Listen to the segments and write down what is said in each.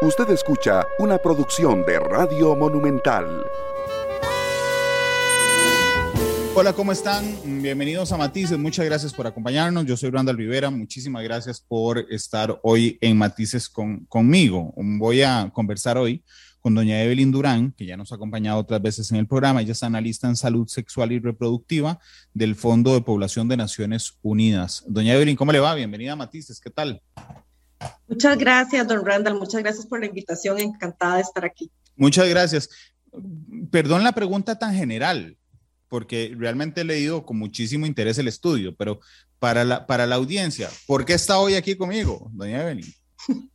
Usted escucha una producción de Radio Monumental. Hola, ¿cómo están? Bienvenidos a Matices. Muchas gracias por acompañarnos. Yo soy Randall Rivera. Muchísimas gracias por estar hoy en Matices con, conmigo. Voy a conversar hoy con doña Evelyn Durán, que ya nos ha acompañado otras veces en el programa. Ella es analista en salud sexual y reproductiva del Fondo de Población de Naciones Unidas. Doña Evelyn, ¿cómo le va? Bienvenida a Matices. ¿Qué tal? Muchas gracias, don Randall. Muchas gracias por la invitación. Encantada de estar aquí. Muchas gracias. Perdón la pregunta tan general, porque realmente he leído con muchísimo interés el estudio, pero para la, para la audiencia, ¿por qué está hoy aquí conmigo, doña Evelyn?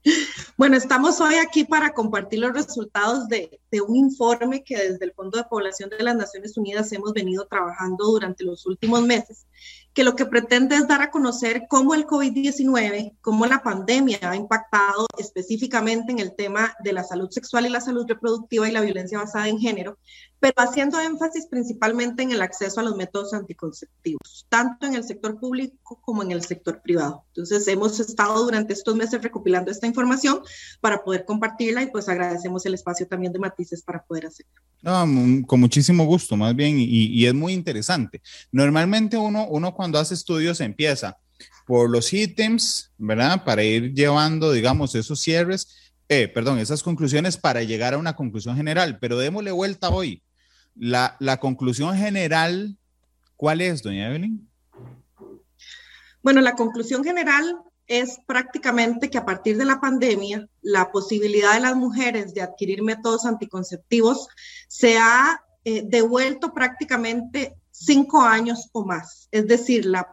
Bueno, estamos hoy aquí para compartir los resultados de, de, un informe que desde el Fondo de Población de las Naciones Unidas hemos venido trabajando durante los últimos meses que lo que pretende es dar a conocer cómo el COVID-19, cómo la pandemia ha impactado específicamente en el tema de la salud sexual y la salud reproductiva y la violencia basada en género, pero haciendo énfasis principalmente en el acceso a los métodos anticonceptivos, tanto en el sector público como en el sector privado. Entonces, hemos estado durante estos meses recopilando esta información para poder compartirla y pues agradecemos el espacio también de Matices para poder hacerlo. con muchísimo gusto, más bien, y, y, es muy interesante. Normalmente uno, uno cuando hace estudios empieza por los ítems, ¿verdad? Para ir llevando, digamos, esos cierres, eh, perdón, esas conclusiones para llegar a una conclusión general. Pero démosle vuelta hoy. La, la conclusión general, ¿cuál es, doña Evelyn? Bueno, la conclusión general es prácticamente que a partir de la pandemia, la posibilidad de las mujeres de adquirir métodos anticonceptivos se ha eh, devuelto prácticamente cinco años o más. Es decir, la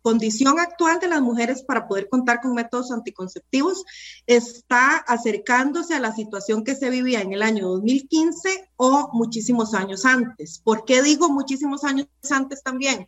condición actual de las mujeres para poder contar con métodos anticonceptivos está acercándose a la situación que se vivía en el año 2015 o muchísimos años antes. ¿Por qué digo muchísimos años antes también?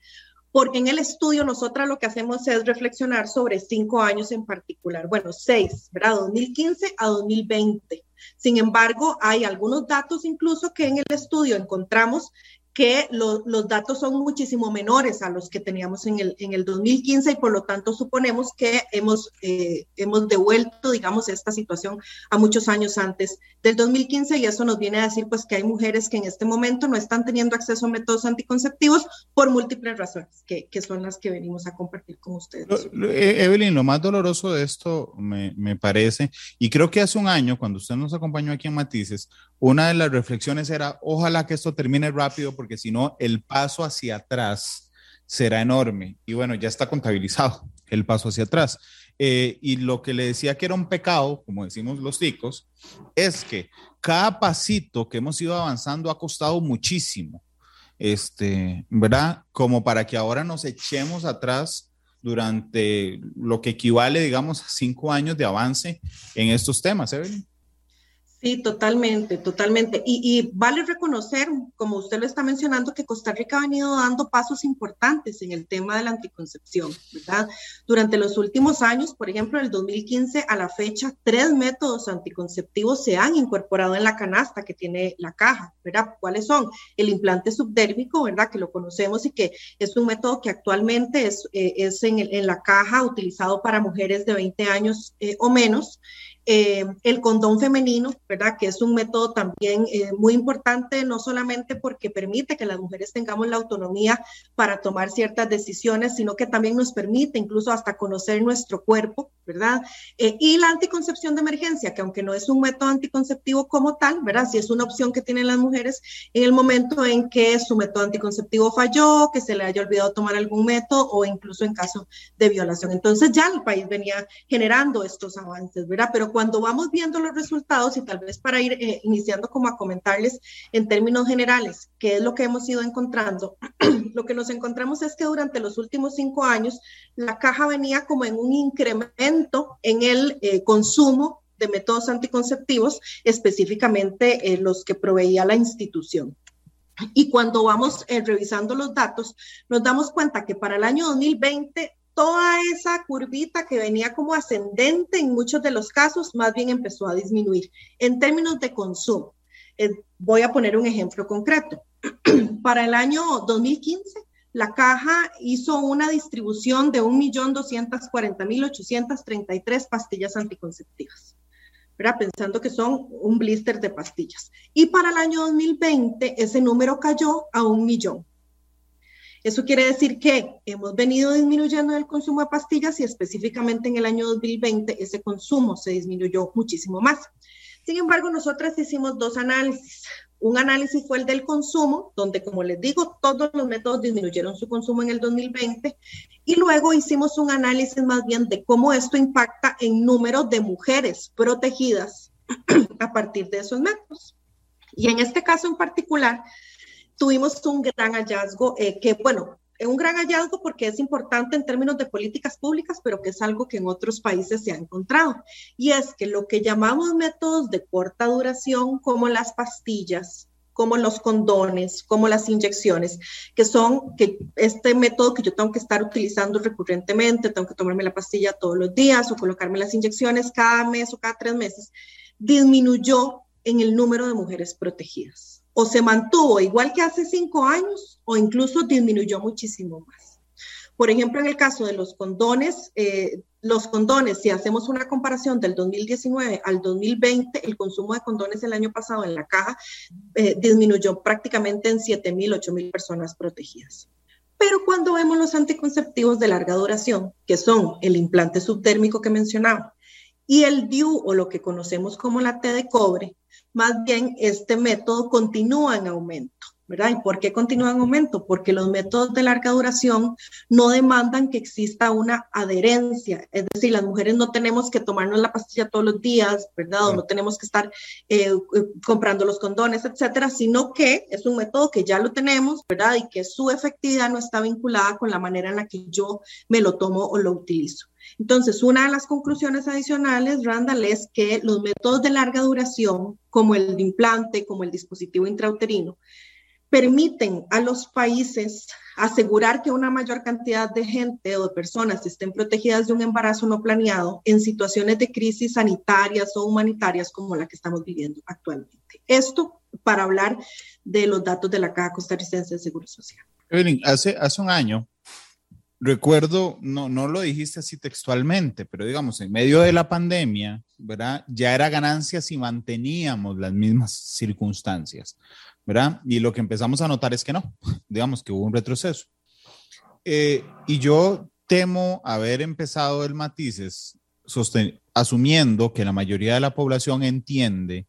Porque en el estudio nosotras lo que hacemos es reflexionar sobre cinco años en particular, bueno, seis, ¿verdad? 2015 a 2020. Sin embargo, hay algunos datos incluso que en el estudio encontramos que lo, los datos son muchísimo menores a los que teníamos en el, en el 2015 y por lo tanto suponemos que hemos, eh, hemos devuelto, digamos, esta situación a muchos años antes del 2015 y eso nos viene a decir pues que hay mujeres que en este momento no están teniendo acceso a métodos anticonceptivos por múltiples razones, que, que son las que venimos a compartir con ustedes. E, Evelyn, lo más doloroso de esto me, me parece, y creo que hace un año, cuando usted nos acompañó aquí en Matices, una de las reflexiones era, ojalá que esto termine rápido porque si no, el paso hacia atrás será enorme. Y bueno, ya está contabilizado el paso hacia atrás. Eh, y lo que le decía que era un pecado, como decimos los ticos, es que cada pasito que hemos ido avanzando ha costado muchísimo, este, ¿verdad? Como para que ahora nos echemos atrás durante lo que equivale, digamos, a cinco años de avance en estos temas, Evelyn. Sí, totalmente, totalmente. Y, vale reconocer, como usted lo está mencionando, que Costa Rica ha venido dando pasos importantes en el tema de la anticoncepción, ¿verdad? Durante los últimos años, por ejemplo, del 2015 a la fecha, tres métodos anticonceptivos se han incorporado en la canasta que tiene la caja, ¿verdad? ¿Cuáles son? El implante subdérmico, ¿verdad? Que lo conocemos y que es un método que actualmente es, eh, es en, en, la caja utilizado para mujeres de 20 años eh, o menos. Eh, el condón femenino, ¿verdad? Que es un método también eh, muy importante, no solamente porque permite que las mujeres tengamos la autonomía para tomar ciertas decisiones, sino que también nos permite incluso hasta conocer nuestro cuerpo, ¿verdad? Eh, y la anticoncepción de emergencia, que aunque no es un método anticonceptivo como tal, ¿verdad? Si es una opción que tienen las mujeres en el momento en que su método anticonceptivo falló, que se le haya olvidado tomar algún método o incluso en caso de violación. Entonces ya el país venía generando estos avances, ¿verdad? Pero cuando vamos viendo los resultados y tal vez para ir eh, iniciando como a comentarles en términos generales qué es lo que hemos ido encontrando, lo que nos encontramos es que durante los últimos cinco años la caja venía como en un incremento en el eh, consumo de métodos anticonceptivos, específicamente eh, los que proveía la institución. Y cuando vamos eh, revisando los datos, nos damos cuenta que para el año 2020 toda esa curvita que venía como ascendente en muchos de los casos, más bien empezó a disminuir. En términos de consumo, eh, voy a poner un ejemplo concreto. Para el año 2015, la caja hizo una distribución de 1.240.833 pastillas anticonceptivas. ¿verdad? pensando que son un blister de pastillas. Y para el año 2020 ese número cayó a un millón. Eso quiere decir que hemos venido disminuyendo el consumo de pastillas y específicamente en el año 2020 ese consumo se disminuyó muchísimo más. Sin embargo, nosotras hicimos dos análisis. Un análisis fue el del consumo, donde, como les digo, todos los métodos disminuyeron su consumo en el 2020. Y luego hicimos un análisis más bien de cómo esto impacta en número de mujeres protegidas a partir de esos métodos. Y en este caso en particular, tuvimos un gran hallazgo eh, que, bueno, un gran hallazgo porque es importante en términos de políticas públicas, pero que es algo que en otros países se ha encontrado. Y es que lo que llamamos métodos de corta duración, como las pastillas, como los condones, como las inyecciones, que son que este método que yo tengo que estar utilizando recurrentemente, tengo que tomarme la pastilla todos los días o colocarme las inyecciones cada mes o cada tres meses, disminuyó en el número de mujeres protegidas o se mantuvo igual que hace cinco años o incluso disminuyó muchísimo más. Por ejemplo, en el caso de los condones, eh, los condones, si hacemos una comparación del 2019 al 2020, el consumo de condones el año pasado en la caja eh, disminuyó prácticamente en 7 mil, 8 mil personas protegidas. Pero cuando vemos los anticonceptivos de larga duración, que son el implante subdérmico que mencionaba, y el DIU o lo que conocemos como la T de cobre, más bien este método continúa en aumento. ¿verdad? ¿Y por qué continúa en aumento? Porque los métodos de larga duración no demandan que exista una adherencia, es decir, las mujeres no tenemos que tomarnos la pastilla todos los días, ¿verdad? O no tenemos que estar eh, eh, comprando los condones, etcétera, sino que es un método que ya lo tenemos, ¿verdad? Y que su efectividad no está vinculada con la manera en la que yo me lo tomo o lo utilizo. Entonces, una de las conclusiones adicionales, Randall, es que los métodos de larga duración, como el implante, como el dispositivo intrauterino, permiten a los países asegurar que una mayor cantidad de gente o de personas estén protegidas de un embarazo no planeado en situaciones de crisis sanitarias o humanitarias como la que estamos viviendo actualmente. Esto para hablar de los datos de la Caja Costarricense de Seguro Social. Evelyn, hace, hace un año recuerdo, no, no lo dijiste así textualmente, pero digamos, en medio de la pandemia, ¿verdad? Ya era ganancia si manteníamos las mismas circunstancias, ¿verdad? Y lo que empezamos a notar es que no, digamos que hubo un retroceso. Eh, y yo temo haber empezado el matices asumiendo que la mayoría de la población entiende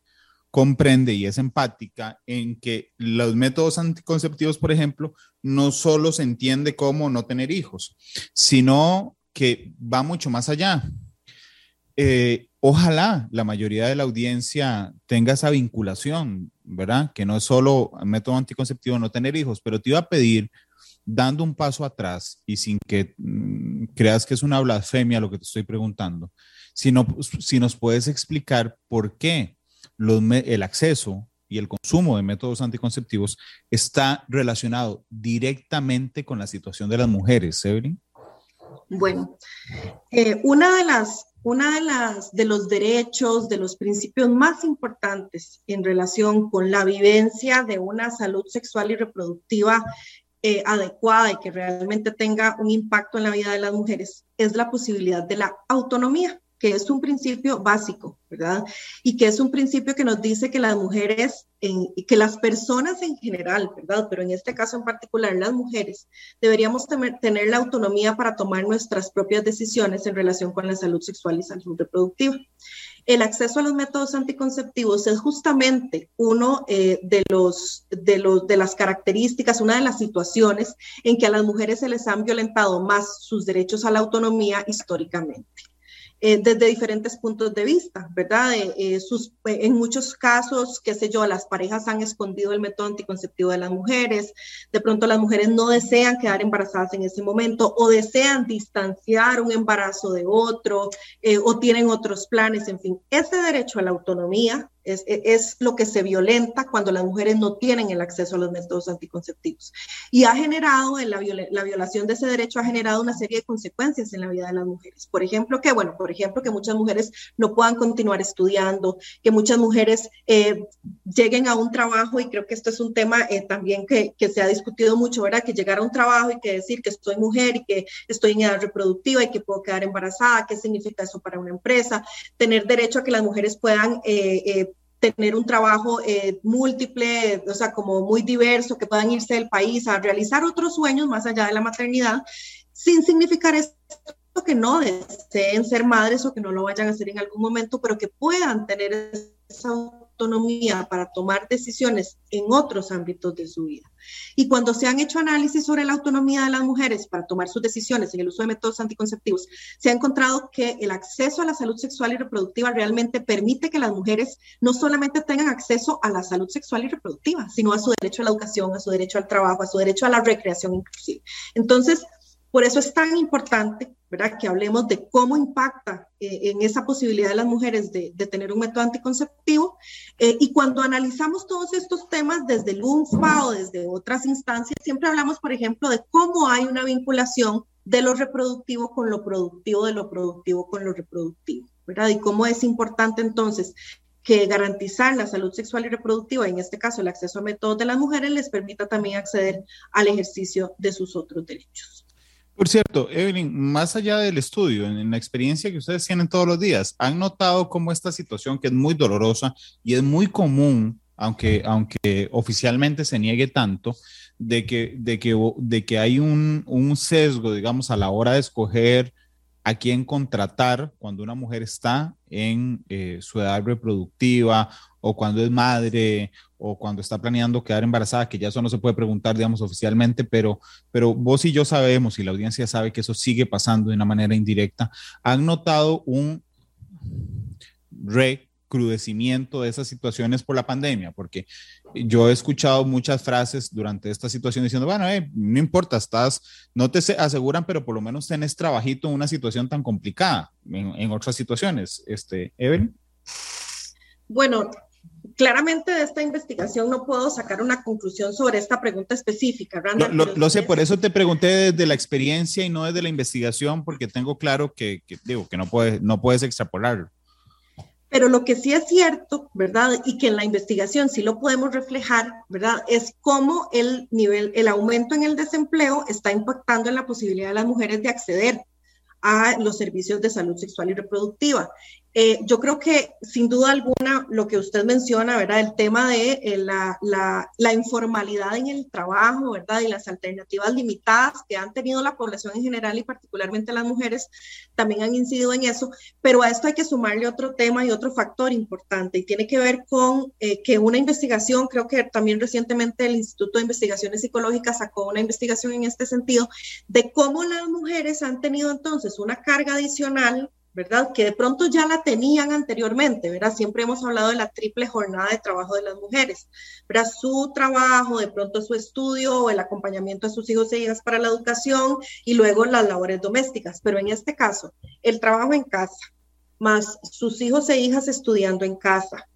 comprende y es empática en que los métodos anticonceptivos, por ejemplo, no solo se entiende como no tener hijos, sino que va mucho más allá. Eh, ojalá la mayoría de la audiencia tenga esa vinculación, ¿verdad? Que no es solo método anticonceptivo no tener hijos, pero te iba a pedir, dando un paso atrás y sin que mm, creas que es una blasfemia lo que te estoy preguntando, si, si nos puedes explicar por qué el acceso y el consumo de métodos anticonceptivos está relacionado directamente con la situación de las mujeres, Evelyn? Bueno, eh, una de las, una de las, de los derechos, de los principios más importantes en relación con la vivencia de una salud sexual y reproductiva eh, adecuada y que realmente tenga un impacto en la vida de las mujeres es la posibilidad de la autonomía que es un principio básico, ¿verdad? Y que es un principio que nos dice que las mujeres, en, que las personas en general, ¿verdad? Pero en este caso en particular, las mujeres, deberíamos tener la autonomía para tomar nuestras propias decisiones en relación con la salud sexual y salud reproductiva. El acceso a los métodos anticonceptivos es justamente uno eh, de, los, de, los, de las características, una de las situaciones en que a las mujeres se les han violentado más sus derechos a la autonomía históricamente. Eh, desde diferentes puntos de vista, ¿verdad? Eh, sus, en muchos casos, qué sé yo, las parejas han escondido el método anticonceptivo de las mujeres, de pronto las mujeres no desean quedar embarazadas en ese momento o desean distanciar un embarazo de otro eh, o tienen otros planes, en fin, ese derecho a la autonomía es, lo que se violenta cuando las mujeres no tienen el acceso a los métodos anticonceptivos. Y ha generado, la, la violación de ese derecho ha generado una serie de consecuencias en la vida de las mujeres. Por ejemplo, que, bueno, por ejemplo, que muchas mujeres no puedan continuar estudiando, que muchas mujeres eh, lleguen a un trabajo, y creo que esto es un tema eh, también que, que, se ha discutido mucho, ¿verdad? Que llegar a un trabajo y que decir que soy mujer y que estoy en edad reproductiva y que puedo quedar embarazada, qué significa eso para una empresa, tener derecho a que las mujeres puedan eh, tener un trabajo eh, múltiple, o sea, como muy diverso, que puedan irse del país a realizar otros sueños más allá de la maternidad, sin significar esto que no deseen ser madres o que no lo vayan a hacer en algún momento, pero que puedan tener esa autonomía para tomar decisiones en otros ámbitos de su vida. Y cuando se han hecho análisis sobre la autonomía de las mujeres para tomar sus decisiones en el uso de métodos anticonceptivos, se ha encontrado que el acceso a la salud sexual y reproductiva realmente permite que las mujeres no solamente tengan acceso a la salud sexual y reproductiva, sino a su derecho a la educación, a su derecho al trabajo, a su derecho a la recreación inclusive. Entonces, por eso es tan importante ¿verdad? que hablemos de cómo impacta eh, en esa posibilidad de las mujeres de, tener un método anticonceptivo. Eh, y cuando analizamos todos estos temas desde el UNFPA o desde otras instancias, siempre hablamos, por ejemplo, de cómo hay una vinculación de lo reproductivo con lo productivo, de lo productivo con lo reproductivo, ¿verdad? Y cómo es importante entonces que garantizar la salud sexual y reproductiva, en este caso el acceso a métodos de las mujeres, les permita también acceder al ejercicio de sus otros derechos. Por cierto, Evelyn, más allá del estudio, en, la experiencia que ustedes tienen todos los días, ¿han notado cómo esta situación, que es muy dolorosa y es muy común, aunque, aunque oficialmente se niegue tanto, de que, de que, de que hay un, sesgo, digamos, a la hora de escoger a quién contratar cuando una mujer está en eh, su edad reproductiva o cuando es madre o cuando está planeando quedar embarazada, que ya eso no se puede preguntar, digamos, oficialmente, pero, pero vos y yo sabemos y la audiencia sabe que eso sigue pasando de una manera indirecta. ¿Han notado un recrudecimiento de esas situaciones por la pandemia? Porque yo he escuchado muchas frases durante esta situación diciendo, bueno, eh, no importa, estás, no te aseguran, pero por lo menos tenés trabajito en una situación tan complicada, en, en otras situaciones. Este, Evelyn. Bueno, claramente de esta investigación no puedo sacar una conclusión sobre esta pregunta específica. lo, sé, por eso te pregunté desde la experiencia y no desde la investigación, porque tengo claro que, digo, que no puedes, no puedes extrapolarlo. Pero lo que sí es cierto, ¿verdad? Y que en la investigación sí lo podemos reflejar, ¿verdad? Es cómo el nivel, el aumento en el desempleo está impactando en la posibilidad de las mujeres de acceder a los servicios de salud sexual y reproductiva. Eh, yo creo que sin duda alguna lo que usted menciona, ¿verdad? El tema de eh, la, la, la, informalidad en el trabajo, ¿verdad? Y las alternativas limitadas que han tenido la población en general y particularmente las mujeres también han incidido en eso. Pero a esto hay que sumarle otro tema y otro factor importante y tiene que ver con eh, que una investigación, creo que también recientemente el Instituto de Investigaciones Psicológicas sacó una investigación en este sentido, de cómo las mujeres han tenido entonces una carga adicional ¿verdad? Que de pronto ya la tenían anteriormente, ¿verdad? Siempre hemos hablado de la triple jornada de trabajo de las mujeres, ¿verdad? Su trabajo, de pronto su estudio el acompañamiento a sus hijos e hijas para la educación y luego las labores domésticas. Pero en este caso, el trabajo en casa, más sus hijos e hijas estudiando en casa,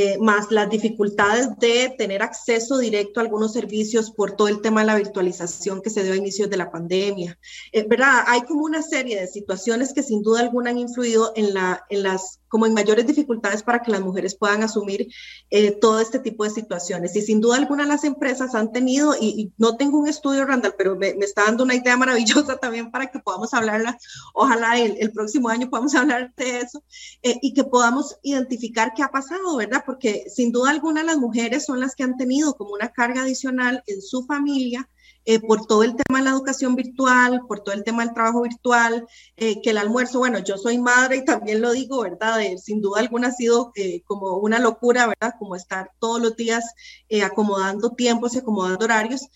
eh, más las dificultades de tener acceso directo a algunos servicios por todo el tema de la virtualización que se dio a inicios de la pandemia. Eh, ¿Verdad? Hay como una serie de situaciones que sin duda alguna han influido en, la, en las como en mayores dificultades para que las mujeres puedan asumir eh, todo este tipo de situaciones. Y sin duda alguna las empresas han tenido, y, no tengo un estudio, Randall, pero me, está dando una idea maravillosa también para que podamos hablarla, ojalá el, el próximo año podamos hablar de eso, eh, y que podamos identificar qué ha pasado, ¿verdad? Porque sin duda alguna las mujeres son las que han tenido como una carga adicional en su familia eh, por todo el tema de la educación virtual, por todo el tema del trabajo virtual, eh, que el almuerzo, bueno, yo soy madre y también lo digo, ¿verdad? Eh, sin duda alguna ha sido como una locura, ¿verdad? Como estar todos los días acomodando tiempos y acomodando horarios,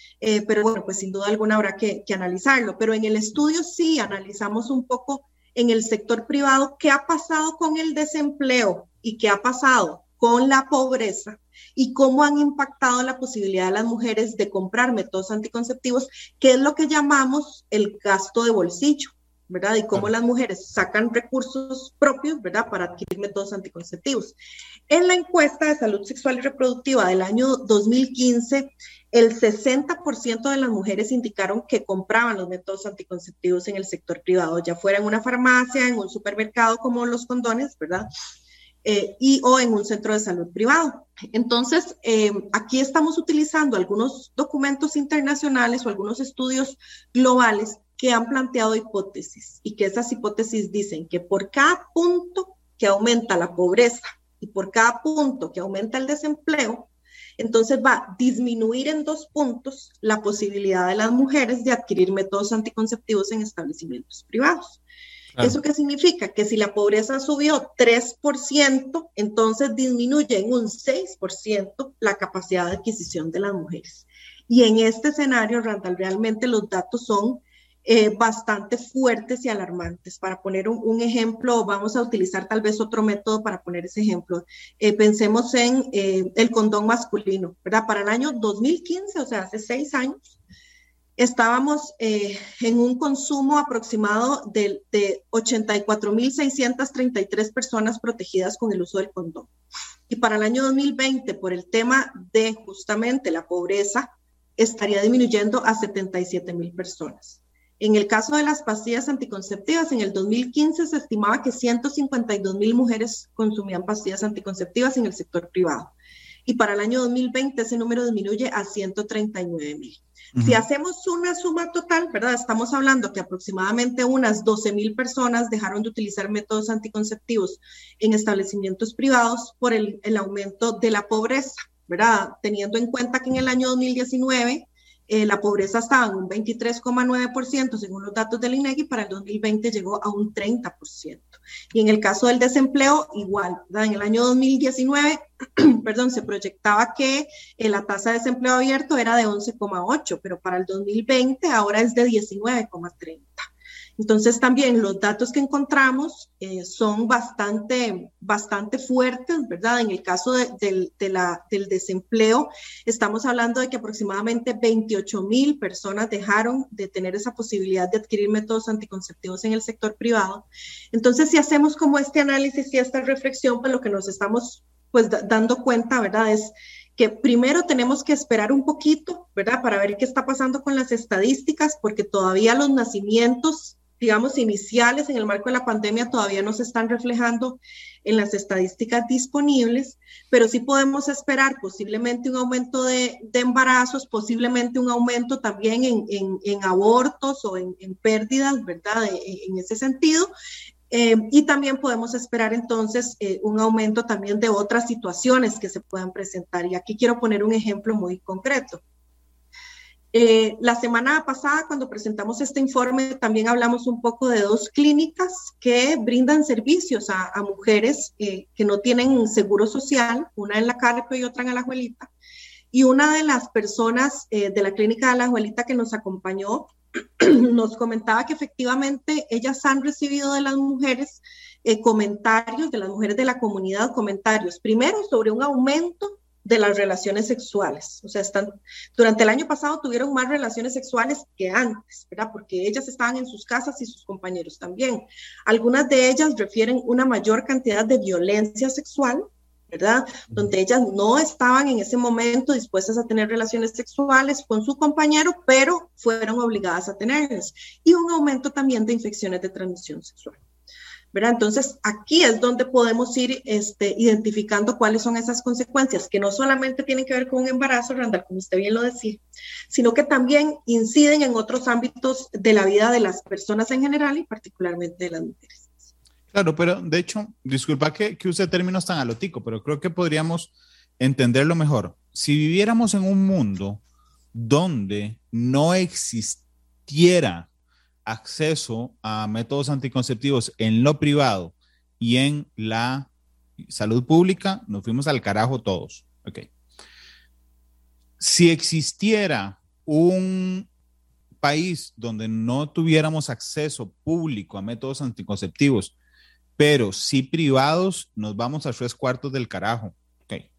pero bueno, pues sin duda alguna habrá que, que analizarlo. Pero en el estudio sí analizamos un poco en el sector privado qué ha pasado con el desempleo y qué ha pasado con la pobreza y cómo han impactado la posibilidad de las mujeres de comprar métodos anticonceptivos, que es lo que llamamos el gasto de bolsillo. ¿verdad? Y cómo las mujeres sacan recursos propios, ¿verdad? Para adquirir métodos anticonceptivos. En la encuesta de salud sexual y reproductiva del año 2015, el 60% de las mujeres indicaron que compraban los métodos anticonceptivos en el sector privado, ya fuera en una farmacia, en un supermercado como los condones, ¿verdad? Eh, y o en un centro de salud privado. Entonces, eh, aquí estamos utilizando algunos documentos internacionales o algunos estudios globales que han planteado hipótesis y que esas hipótesis dicen que por cada punto que aumenta la pobreza y por cada punto que aumenta el desempleo, entonces va a disminuir en dos puntos la posibilidad de las mujeres de adquirir métodos anticonceptivos en establecimientos privados. ¿Eso qué significa? Que si la pobreza subió 3%, entonces disminuye en un 6% la capacidad de adquisición de las mujeres. Y en este escenario, Randall, realmente los datos son eh, bastante fuertes y alarmantes. Para poner un, ejemplo, vamos a utilizar tal vez otro método para poner ese ejemplo. Eh, pensemos en eh, el condón masculino, ¿verdad? Para el año 2015, o sea, hace seis años, estábamos eh, en un consumo aproximado de, de 84.633 personas protegidas con el uso del condón. Y para el año 2020, por el tema de justamente la pobreza, estaría disminuyendo a 77.000 personas. En el caso de las pastillas anticonceptivas, en el 2015 se estimaba que 152.000 mujeres consumían pastillas anticonceptivas en el sector privado. Y para el año 2020 ese número disminuye a 139.000. Si hacemos una suma total, ¿verdad? Estamos hablando que aproximadamente unas 12 mil personas dejaron de utilizar métodos anticonceptivos en establecimientos privados por el, el aumento de la pobreza, ¿verdad? Teniendo en cuenta que en el año 2019 eh, la pobreza estaba en un 23,9% según los datos del INEGI, para el 2020 llegó a un 30%. Y en el caso del desempleo, igual, en el año 2019, perdón, se proyectaba que eh, la tasa de desempleo abierto era de 11,8, pero para el 2020 ahora es de 19,30. Entonces también los datos que encontramos eh, son bastante, bastante fuertes, ¿verdad? En el caso de, la, del desempleo, estamos hablando de que aproximadamente 28 mil personas dejaron de tener esa posibilidad de adquirir métodos anticonceptivos en el sector privado. Entonces, si hacemos como este análisis y esta reflexión, pues lo que nos estamos pues dando cuenta, ¿verdad? Es que primero tenemos que esperar un poquito, ¿verdad? Para ver qué está pasando con las estadísticas, porque todavía los nacimientos digamos, iniciales en el marco de la pandemia todavía no se están reflejando en las estadísticas disponibles, pero sí podemos esperar posiblemente un aumento de, embarazos, posiblemente un aumento también en, abortos o en, pérdidas, ¿verdad? En, ese sentido. Eh, y también podemos esperar entonces eh, un aumento también de otras situaciones que se puedan presentar. Y aquí quiero poner un ejemplo muy concreto. Eh, la semana pasada, cuando presentamos este informe, también hablamos un poco de dos clínicas que brindan servicios a, mujeres eh, que no tienen seguro social, una en la Carpio y otra en la Ajuelita. Y una de las personas eh, de la clínica de la Ajuelita que nos acompañó nos comentaba que efectivamente ellas han recibido de las mujeres comentarios, de las mujeres de la comunidad, comentarios, primero sobre un aumento de las relaciones sexuales. O sea, están, durante el año pasado tuvieron más relaciones sexuales que antes, ¿verdad? Porque ellas estaban en sus casas y sus compañeros también. Algunas de ellas refieren una mayor cantidad de violencia sexual, ¿verdad? Donde ellas no estaban en ese momento dispuestas a tener relaciones sexuales con su compañero, pero fueron obligadas a tenerlas. Y un aumento también de infecciones de transmisión sexual. Entonces, aquí es donde podemos ir este, identificando cuáles son esas consecuencias, que no solamente tienen que ver con un embarazo, Randall, como usted bien lo decía, sino que también inciden en otros ámbitos de la vida de las personas en general y particularmente de las mujeres. Claro, pero de hecho, disculpa que, que use términos tan alotico, pero creo que podríamos entenderlo mejor. Si viviéramos en un mundo donde no existiera acceso a métodos anticonceptivos en lo privado y en la salud pública, nos fuimos al carajo todos. Ok. Si existiera un país donde no tuviéramos acceso público a métodos anticonceptivos, pero sí privados, nos vamos a tres cuartos del carajo. Okay.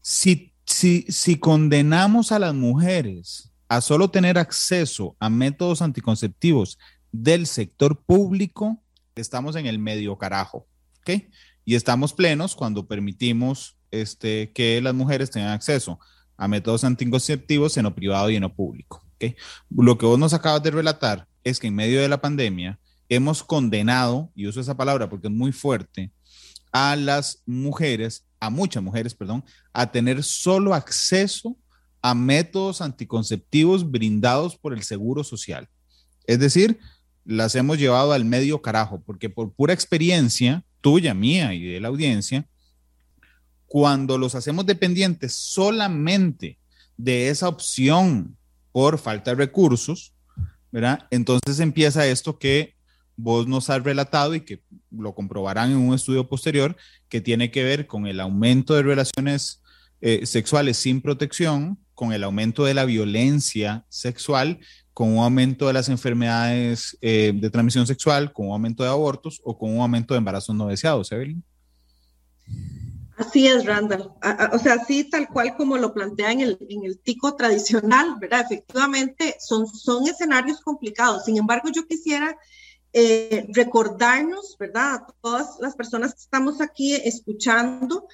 Si, si, si condenamos a las mujeres a solo tener acceso a métodos anticonceptivos del sector público, estamos en el medio carajo, ¿ok? Y estamos plenos cuando permitimos este, que las mujeres tengan acceso a métodos anticonceptivos en lo privado y en lo público. ¿okay? Lo que vos nos acabas de relatar es que en medio de la pandemia hemos condenado, y uso esa palabra porque es muy fuerte, a las mujeres, a muchas mujeres, perdón, a tener solo acceso a métodos anticonceptivos brindados por el Seguro Social. Es decir, las hemos llevado al medio carajo, porque por pura experiencia tuya, mía y de la audiencia, cuando los hacemos dependientes solamente de esa opción por falta de recursos, ¿verdad? Entonces empieza esto que vos nos has relatado y que lo comprobarán en un estudio posterior, que tiene que ver con el aumento de relaciones eh, sexuales sin protección, con el aumento de la violencia sexual, con un aumento de las enfermedades eh, de transmisión sexual, con un aumento de abortos o con un aumento de embarazos no deseados, Evelyn. Así es, Randall. O sea, así tal cual como lo plantea en el, en el tico tradicional, ¿verdad? Efectivamente, son, son escenarios complicados. Sin embargo, yo quisiera eh, recordarnos, ¿verdad? A todas las personas que estamos aquí escuchando,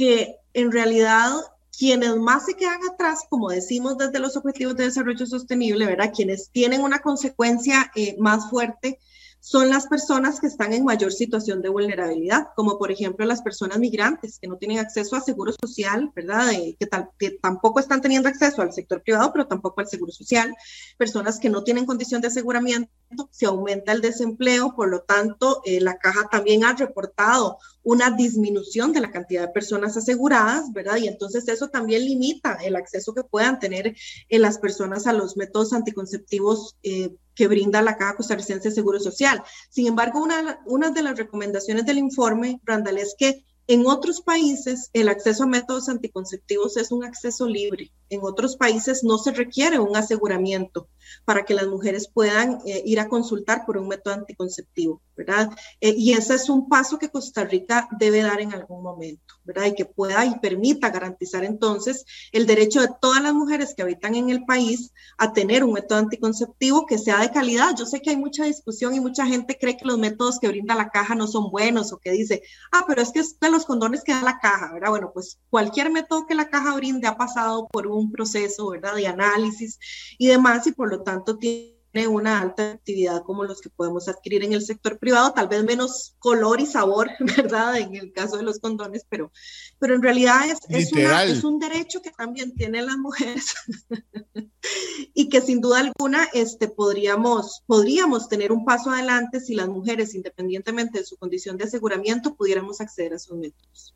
que en realidad quienes más se quedan atrás, como decimos desde los Objetivos de Desarrollo Sostenible, ¿verdad? Quienes tienen una consecuencia eh, más fuerte son las personas que están en mayor situación de vulnerabilidad, como por ejemplo las personas migrantes que no tienen acceso a seguro social, ¿verdad? que, que, tampoco están teniendo acceso al sector privado, pero tampoco al seguro social, personas que no tienen condición de aseguramiento, se aumenta el desempleo, por lo tanto, eh, la caja también ha reportado una disminución de la cantidad de personas aseguradas, ¿verdad? Y entonces eso también limita el acceso que puedan tener en las personas a los métodos anticonceptivos eh, que brinda la Caja Costarricense de Seguro Social. Sin embargo, una, de las recomendaciones del informe, Randall, es que en otros países el acceso a métodos anticonceptivos es un acceso libre. En otros países no se requiere un aseguramiento para que las mujeres puedan eh, ir a consultar por un método anticonceptivo, ¿verdad? Eh, y ese es un paso que Costa Rica debe dar en algún momento, ¿verdad? Y que pueda y permita garantizar entonces el derecho de todas las mujeres que habitan en el país a tener un método anticonceptivo que sea de calidad. Yo sé que hay mucha discusión y mucha gente cree que los métodos que brinda la caja no son buenos o que dice, ah, pero es que es de los condones que da la caja, ¿verdad? Bueno, pues cualquier método que la caja brinde ha pasado por un proceso, ¿verdad? De análisis y demás y por lo tanto tiene una alta actividad como los que podemos adquirir en el sector privado, tal vez menos color y sabor, ¿verdad? En el caso de los condones, pero, pero en realidad es, es, un derecho que también tienen las mujeres y que sin duda alguna este, podríamos, podríamos tener un paso adelante si las mujeres, independientemente de su condición de aseguramiento, pudiéramos acceder a esos métodos.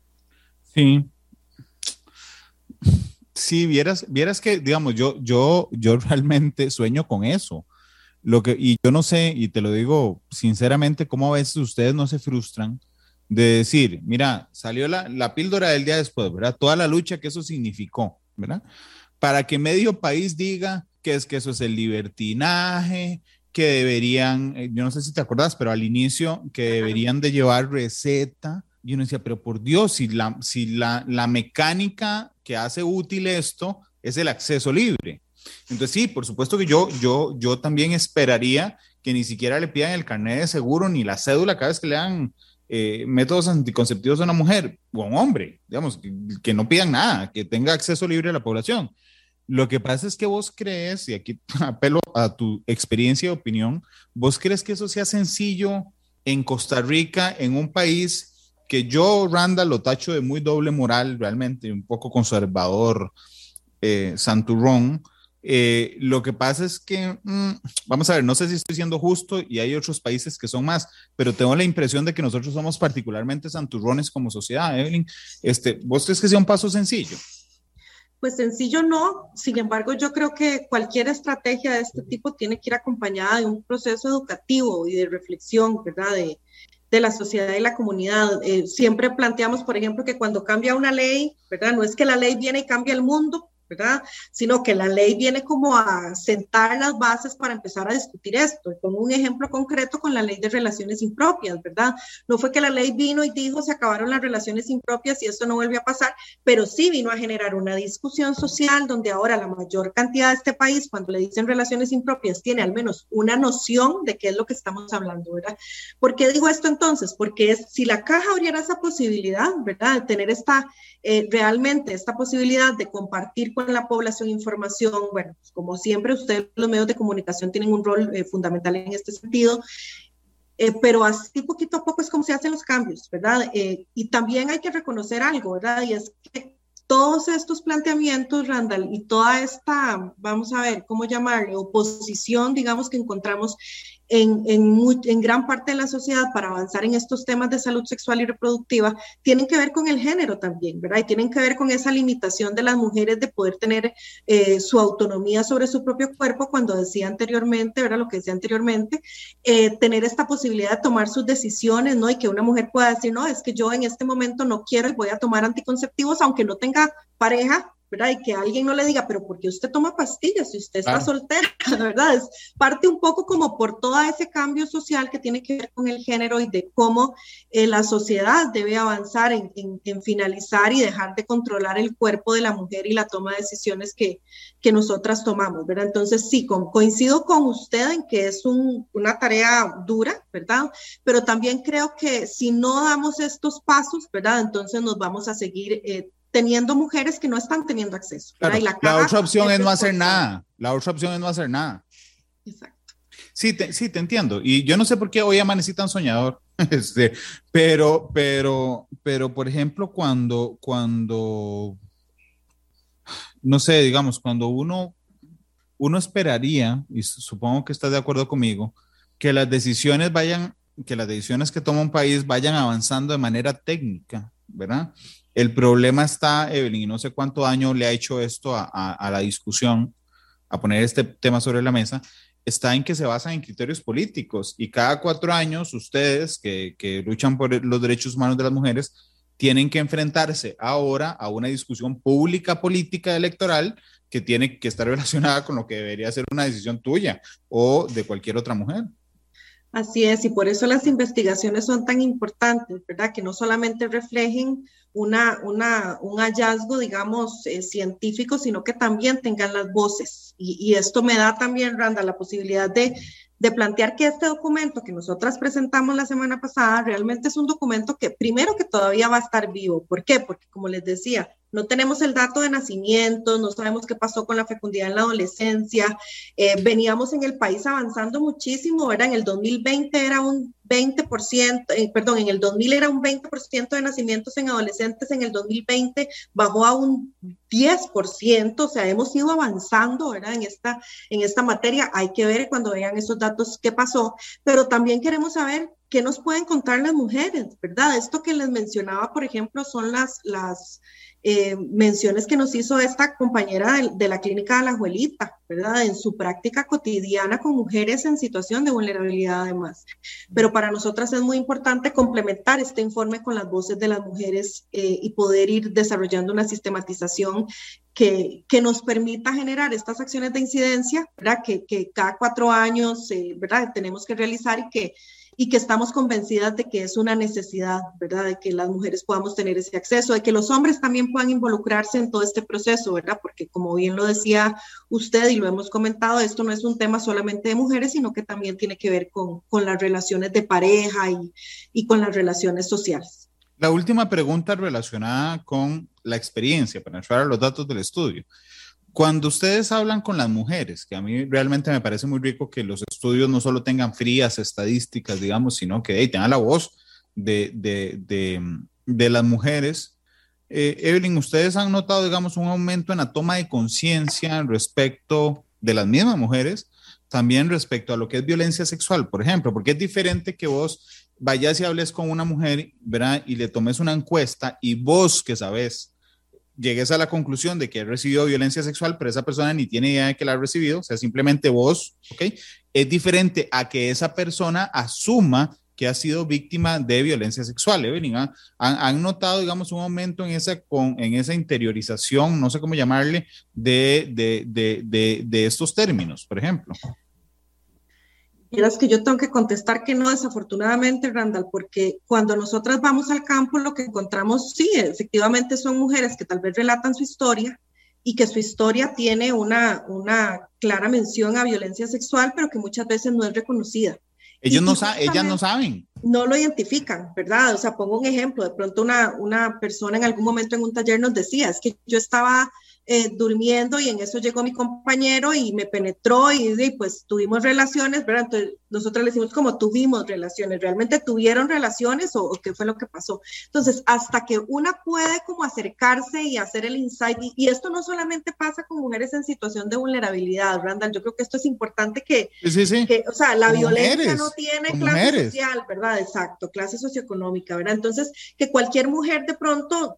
Sí, Sí, vieras, vieras que, digamos, yo, yo, yo realmente sueño con eso. Lo que, y yo no sé, y te lo digo sinceramente, cómo a veces ustedes no se frustran de decir, mira, salió la, la píldora del día después, ¿verdad? Toda la lucha que eso significó, ¿verdad? Para que medio país diga que es que eso es el libertinaje, que deberían, eh, yo no sé si te acuerdas, pero al inicio, que deberían de llevar receta. Yo no decía, pero por Dios, si la, si la, la mecánica que hace útil esto es el acceso libre. Entonces, sí, por supuesto que yo, yo, yo también esperaría que ni siquiera le pidan el carnet de seguro ni la cédula cada vez que le dan eh, métodos anticonceptivos a una mujer o a un hombre, digamos, que, no pidan nada, que tenga acceso libre a la población. Lo que pasa es que vos crees, y aquí apelo a tu experiencia y opinión, vos crees que eso sea sencillo en Costa Rica, en un país que yo, Randall, lo tacho de muy doble moral, realmente, un poco conservador, eh, santurrón. Eh, lo que pasa es que, mm, vamos a ver, no sé si estoy siendo justo y hay otros países que son más, pero tengo la impresión de que nosotros somos particularmente santurrones como sociedad, Evelyn. Este, ¿Vos crees que sea un paso sencillo? Pues sencillo no, sin embargo yo creo que cualquier estrategia de este tipo tiene que ir acompañada de un proceso educativo y de reflexión, ¿verdad? De la sociedad y la comunidad. Eh, siempre planteamos, por ejemplo, que cuando cambia una ley, ¿verdad? No es que la ley viene y cambia el mundo, ¿verdad? Sino que la ley viene como a sentar las bases para empezar a discutir esto. Y pongo un ejemplo concreto con la ley de relaciones impropias, ¿verdad? No fue que la ley vino y dijo se acabaron las relaciones impropias y esto no vuelve a pasar, pero sí vino a generar una discusión social donde ahora la mayor cantidad de este país, cuando le dicen relaciones impropias, tiene al menos una noción de qué es lo que estamos hablando, ¿verdad? ¿Por qué digo esto entonces? Porque es, si la caja abriera esa posibilidad, ¿verdad? De tener esta, eh, realmente esta posibilidad de compartir con la población información, bueno, pues, como siempre, ustedes los medios de comunicación tienen un rol eh, fundamental en este sentido, eh, pero así poquito a poco es como se hacen los cambios, ¿verdad? Eh, y también hay que reconocer algo, ¿verdad? Y es que todos estos planteamientos, Randall, y toda esta, vamos a ver, ¿cómo llamarle? Oposición, digamos, que encontramos en, en, gran parte de la sociedad para avanzar en estos temas de salud sexual y reproductiva tienen que ver con el género también, ¿verdad? Y tienen que ver con esa limitación de las mujeres de poder tener eh, su autonomía sobre su propio cuerpo, cuando decía anteriormente, ¿verdad? Lo que decía anteriormente, eh, tener esta posibilidad de tomar sus decisiones, ¿no? Y que una mujer pueda decir, no, es que yo en este momento no quiero y voy a tomar anticonceptivos, aunque no tenga pareja, ¿verdad? Y que alguien no le diga, pero ¿por qué usted toma pastillas si usted está soltera? ¿Verdad? Es parte un poco como por todo ese cambio social que tiene que ver con el género y de cómo eh, la sociedad debe avanzar en, en, finalizar y dejar de controlar el cuerpo de la mujer y la toma de decisiones que, que nosotras tomamos, ¿verdad? Entonces, sí, coincido con usted en que es un, una tarea dura, ¿verdad? Pero también creo que si no damos estos pasos, ¿verdad? Entonces nos vamos a seguir eh, teniendo mujeres que no están teniendo acceso. la, otra opción es no hacer nada. La otra opción es no hacer nada. Exacto. Sí, te, sí, te entiendo. Y yo no sé por qué hoy amanecí tan soñador. Este, pero, pero, pero, por ejemplo, cuando, cuando, no sé, digamos, cuando uno, uno esperaría, y supongo que estás de acuerdo conmigo, que las decisiones vayan, que las decisiones que toma un país vayan avanzando de manera técnica, ¿verdad? El problema está, Evelyn, y no sé cuánto daño le ha hecho esto a, la discusión, a poner este tema sobre la mesa, está en que se basan en criterios políticos y cada cuatro años ustedes que, que, luchan por los derechos humanos de las mujeres tienen que enfrentarse ahora a una discusión pública política electoral que tiene que estar relacionada con lo que debería ser una decisión tuya o de cualquier otra mujer. Así es, y por eso las investigaciones son tan importantes, ¿verdad? Que no solamente reflejen una, un hallazgo, digamos, eh, científico, sino que también tengan las voces. Y, esto me da también, Randa, la posibilidad de, de plantear que este documento que nosotras presentamos la semana pasada realmente es un documento que primero que todavía va a estar vivo. ¿Por qué? Porque como les decía, no tenemos el dato de nacimiento, no sabemos qué pasó con la fecundidad en la adolescencia. Eh, veníamos en el país avanzando muchísimo, ¿verdad? En el 2020 era un 20%, eh, perdón, en el 2000 era un 20% de nacimientos en adolescentes, en el 2020 bajó a un 10%, o sea, hemos ido avanzando, ¿verdad? En esta, en esta materia, hay que ver cuando vean esos datos qué pasó, pero también queremos saber qué nos pueden contar las mujeres, ¿verdad? Esto que les mencionaba, por ejemplo, son las, las eh, menciones que nos hizo esta compañera de, la clínica de la Juelita, ¿verdad? En su práctica cotidiana con mujeres en situación de vulnerabilidad además. Pero para nosotras es muy importante complementar este informe con las voces de las mujeres eh, y poder ir desarrollando una sistematización que, que, nos permita generar estas acciones de incidencia, ¿verdad? Que, que cada cuatro años, eh, ¿verdad? Tenemos que realizar y que y que estamos convencidas de que es una necesidad, ¿verdad? De que las mujeres podamos tener ese acceso, de que los hombres también puedan involucrarse en todo este proceso, ¿verdad? Porque como bien lo decía usted y lo hemos comentado, esto no es un tema solamente de mujeres, sino que también tiene que ver con, con las relaciones de pareja y, y con las relaciones sociales. La última pregunta relacionada con la experiencia, para entrar a los datos del estudio. Cuando ustedes hablan con las mujeres, que a mí realmente me parece muy rico que los estudios no solo tengan frías estadísticas, digamos, sino que tengan la voz de, de, de, de las mujeres. Eh, Evelyn, ¿ustedes han notado, digamos, un aumento en la toma de conciencia respecto de las mismas mujeres, también respecto a lo que es violencia sexual, por ejemplo? Porque es diferente que vos vayas y hables con una mujer, ¿verdad? Y le tomes una encuesta y vos que sabes llegues a la conclusión de que he recibido violencia sexual, pero esa persona ni tiene idea de que la ha recibido, o sea, simplemente vos, ¿ok? Es diferente a que esa persona asuma que ha sido víctima de violencia sexual. Evelyn, ¿han, han notado, digamos, un aumento en esa, con, en esa interiorización, no sé cómo llamarle, de, de, de, de estos términos, por ejemplo? Es que yo tengo que contestar que no, desafortunadamente, Randall, porque cuando nosotras vamos al campo, lo que encontramos, sí, efectivamente son mujeres que tal vez relatan su historia y que su historia tiene una, una clara mención a violencia sexual, pero que muchas veces no es reconocida. Ellos no ellas no saben. No lo identifican, ¿verdad? O sea, pongo un ejemplo, de pronto una, una persona en algún momento en un taller nos decía, es que yo estaba eh, durmiendo y en eso llegó mi compañero y me penetró y, pues tuvimos relaciones, ¿verdad? Entonces nosotros le decimos como tuvimos relaciones, ¿realmente tuvieron relaciones o, qué fue lo que pasó? Entonces, hasta que una puede como acercarse y hacer el insight, y, esto no solamente pasa con mujeres en situación de vulnerabilidad, Randall, yo creo que esto es importante que, sí, sí. que o sea, la violencia no tiene clase social, ¿verdad? Exacto, clase socioeconómica, ¿verdad? Entonces, que cualquier mujer de pronto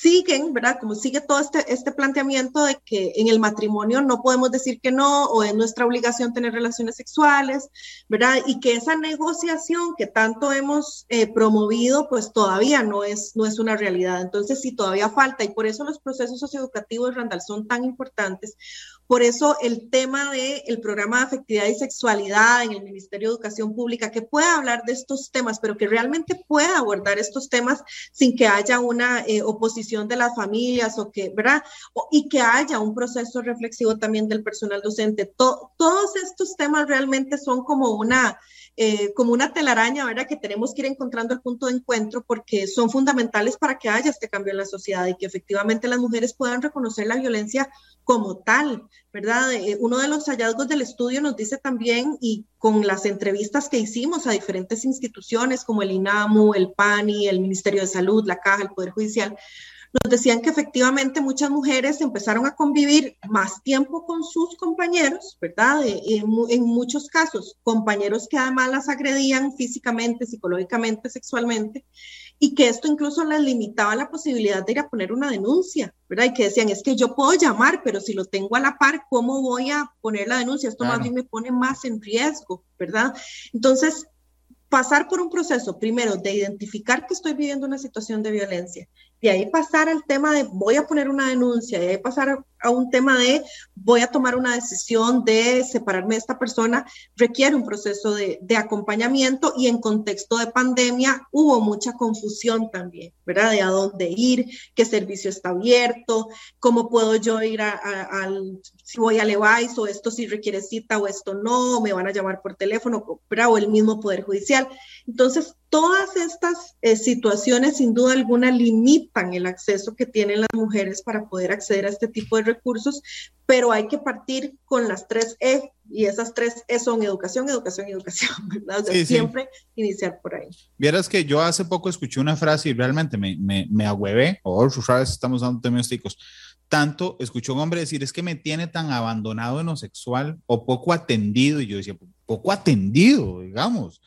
siguen, ¿verdad? Como sigue todo este, este planteamiento de que en el matrimonio no podemos decir que no o es nuestra obligación tener relaciones sexuales, ¿verdad? Y que esa negociación que tanto hemos eh, promovido, pues todavía no es, no es una realidad. Entonces, sí, todavía falta y por eso los procesos socioeducativos, Randall, son tan importantes, por eso el tema del el programa de afectividad y sexualidad en el Ministerio de Educación Pública, que pueda hablar de estos temas, pero que realmente pueda abordar estos temas sin que haya una eh, oposición de las familias o que, ¿verdad? y que haya un proceso reflexivo también del personal docente. todos estos temas realmente son como una eh, como una telaraña, ¿verdad? Que tenemos que ir encontrando el punto de encuentro porque son fundamentales para que haya este cambio en la sociedad y que efectivamente las mujeres puedan reconocer la violencia como tal, ¿verdad? Eh, uno de los hallazgos del estudio nos dice también, y con las entrevistas que hicimos a diferentes instituciones como el INAMU, el PANI, el Ministerio de Salud, la Caja, el Poder Judicial, nos decían que efectivamente muchas mujeres empezaron a convivir más tiempo con sus compañeros, ¿verdad? Eh, en, muchos casos, compañeros que además las agredían físicamente, psicológicamente, sexualmente, y que esto incluso les limitaba la posibilidad de ir a poner una denuncia, ¿verdad? Y que decían, es que yo puedo llamar, pero si lo tengo a la par, ¿cómo voy a poner la denuncia? Esto más bien me pone más en riesgo, ¿verdad? Entonces, pasar por un proceso, primero, de identificar que estoy viviendo una situación de violencia, y ahí pasar al tema de voy a poner una denuncia, y ahí pasar a un tema de voy a tomar una decisión de separarme de esta persona, requiere un proceso de, de acompañamiento y en contexto de pandemia hubo mucha confusión también, ¿verdad? De a dónde ir, qué servicio está abierto, cómo puedo yo ir al, si voy a Levice o esto si requiere cita o esto no, me van a llamar por teléfono, ¿verdad? O el mismo Poder Judicial. Entonces, todas estas eh, situaciones sin duda alguna limitan el acceso que tienen las mujeres para poder acceder a este tipo de recursos, pero hay que partir con las tres E y esas tres E son educación, educación, educación, ¿verdad? siempre iniciar por ahí. Vieras que yo hace poco escuché una frase y realmente me, me, me agüevé, o vez estamos dando términos tanto escuché un hombre decir, es que me tiene tan abandonado en lo sexual o poco atendido, y yo decía, poco atendido, digamos.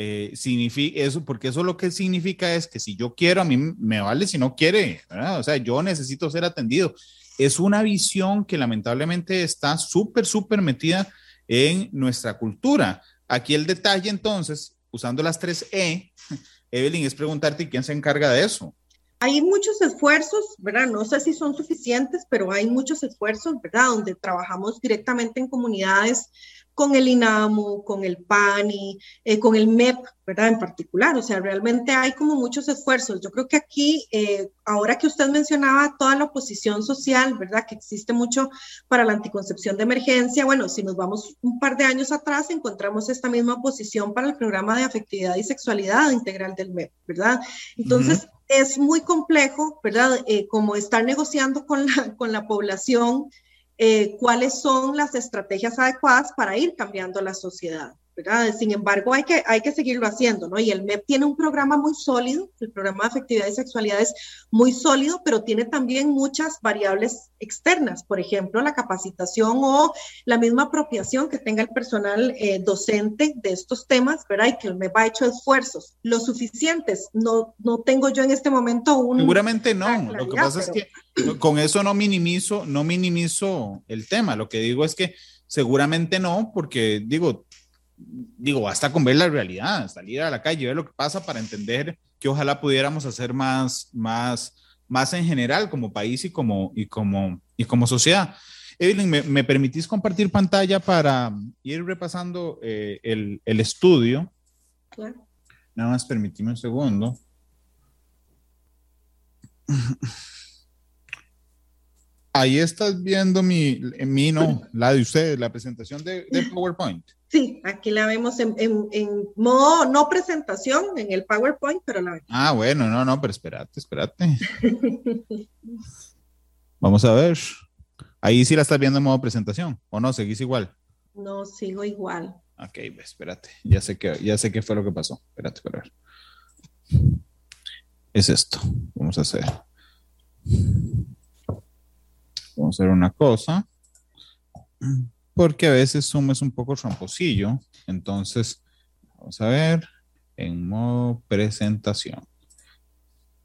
Eh, significa eso, porque eso lo que significa es que si yo quiero, a mí me vale si no quiere, o sea, yo necesito ser atendido. Es una visión que lamentablemente está súper, súper metida en nuestra cultura. Aquí el detalle entonces, usando las tres E, Evelyn, es preguntarte quién se encarga de eso. Hay muchos esfuerzos, ¿verdad? No sé si son suficientes, pero hay muchos esfuerzos, ¿verdad? Donde trabajamos directamente en comunidades con el INAMU, con el PANI, eh, con el MEP, ¿verdad? En particular, o sea, realmente hay como muchos esfuerzos. Yo creo que aquí, eh, ahora que usted mencionaba toda la oposición social, ¿verdad? Que existe mucho para la anticoncepción de emergencia, bueno, si nos vamos un par de años atrás, encontramos esta misma oposición para el programa de afectividad y sexualidad integral del MEP, ¿verdad? Entonces, es muy complejo, ¿verdad? Eh, como estar negociando con la, con la población eh, cuáles son las estrategias adecuadas para ir cambiando la sociedad. Sin embargo, hay que, hay que seguirlo haciendo, ¿no? Y el MEP tiene un programa muy sólido, el programa de afectividad y sexualidad es muy sólido, pero tiene también muchas variables externas, por ejemplo, la capacitación o la misma apropiación que tenga el personal eh, docente de estos temas, ¿verdad? Y que el MEP ha hecho esfuerzos, lo suficientes. No, no tengo yo en este momento un... Seguramente no, lo que pasa es que con eso no minimizo, no minimizo el tema, lo que digo es que seguramente no, porque digo, digo, basta con ver la realidad, salir a la calle, ver lo que pasa para entender que ojalá pudiéramos hacer más, más, más en general como país y como, y como, y como sociedad. Evelyn, ¿me, permitís compartir pantalla para ir repasando eh, el, el, estudio? Claro. Nada más permitime un segundo. Ahí estás viendo mi, mi no, la de ustedes, la presentación de, PowerPoint. Sí, aquí la vemos en, en, modo no presentación en el PowerPoint, pero la vemos. Ah, bueno, no, no, pero espérate, espérate. Vamos a ver. Ahí sí la estás viendo en modo presentación, ¿o no? ¿Seguís igual? No, sigo igual. Ok, espérate. Ya sé que, ya sé qué fue lo que pasó. Espérate, espérate. Es esto. Vamos a hacer. Vamos a hacer una cosa. Porque a veces Zoom es un poco tramposillo. Entonces, vamos a ver en modo presentación.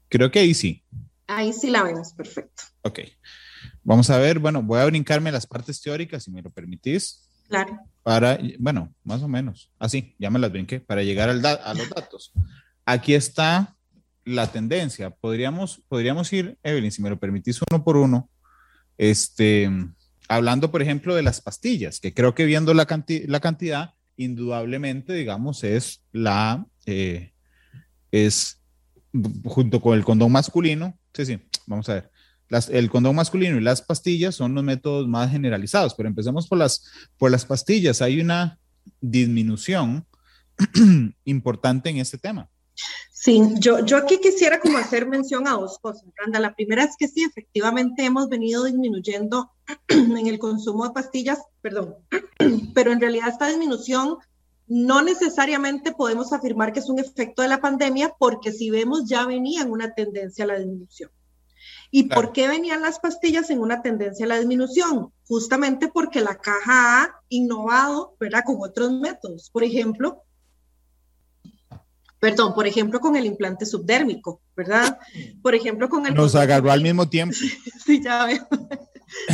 Creo que ahí sí. Ahí sí la vemos, perfecto. Ok. Vamos a ver, bueno, voy a brincarme las partes teóricas, si me lo permitís. Claro. Para, bueno, más o menos. Así, ya me las brinqué, para llegar al a los datos. Aquí está la tendencia. Podríamos, podríamos ir, Evelyn, si me lo permitís, uno por uno, este, hablando, por ejemplo, de las pastillas, que creo que viendo la, la cantidad, indudablemente, digamos, es la, eh, es junto con el condón masculino, sí, sí, vamos a ver, las, el condón masculino y las pastillas son los métodos más generalizados, pero empecemos por las, por las pastillas. Hay una disminución importante en este tema. Sí, yo, yo aquí quisiera como hacer mención a dos cosas, Randa. La primera es que sí, efectivamente hemos venido disminuyendo en el consumo de pastillas, perdón, pero en realidad esta disminución no necesariamente podemos afirmar que es un efecto de la pandemia porque si vemos ya venía en una tendencia a la disminución. ¿Y por qué venían las pastillas en una tendencia a la disminución? Justamente porque la caja ha innovado, ¿verdad? Con otros métodos. Por ejemplo, perdón, por ejemplo, con el implante subdérmico, ¿verdad? Por ejemplo, con el... Nos agarró al mismo tiempo. sí, ya veo.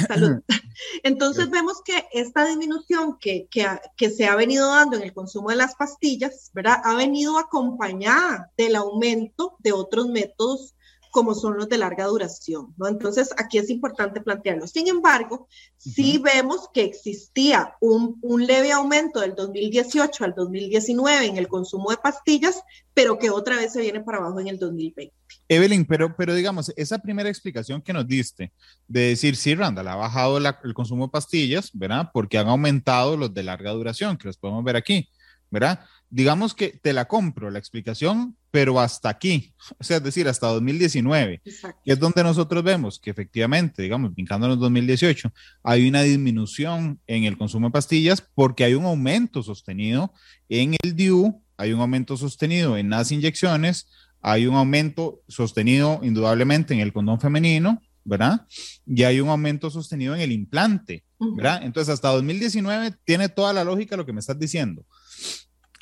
Salud. Entonces vemos que esta disminución que, que, que, se ha venido dando en el consumo de las pastillas, ¿verdad? Ha venido acompañada del aumento de otros métodos como son los de larga duración, ¿no? Entonces, aquí es importante plantearlo. Sin embargo, sí vemos que existía un, un, leve aumento del 2018 al 2019 en el consumo de pastillas, pero que otra vez se viene para abajo en el 2020. Evelyn, pero, pero digamos, esa primera explicación que nos diste de decir, sí, Randall, ha bajado el consumo de pastillas, ¿verdad? Porque han aumentado los de larga duración, que los podemos ver aquí, ¿verdad? Digamos que te la compro la explicación, pero hasta aquí, o sea, es decir, hasta 2019, que es donde nosotros vemos que efectivamente, digamos, brincando en 2018, hay una disminución en el consumo de pastillas porque hay un aumento sostenido en el DIU, hay un aumento sostenido en las inyecciones, hay un aumento sostenido indudablemente en el condón femenino, ¿verdad? Y hay un aumento sostenido en el implante, ¿verdad? Entonces, hasta 2019 tiene toda la lógica lo que me estás diciendo.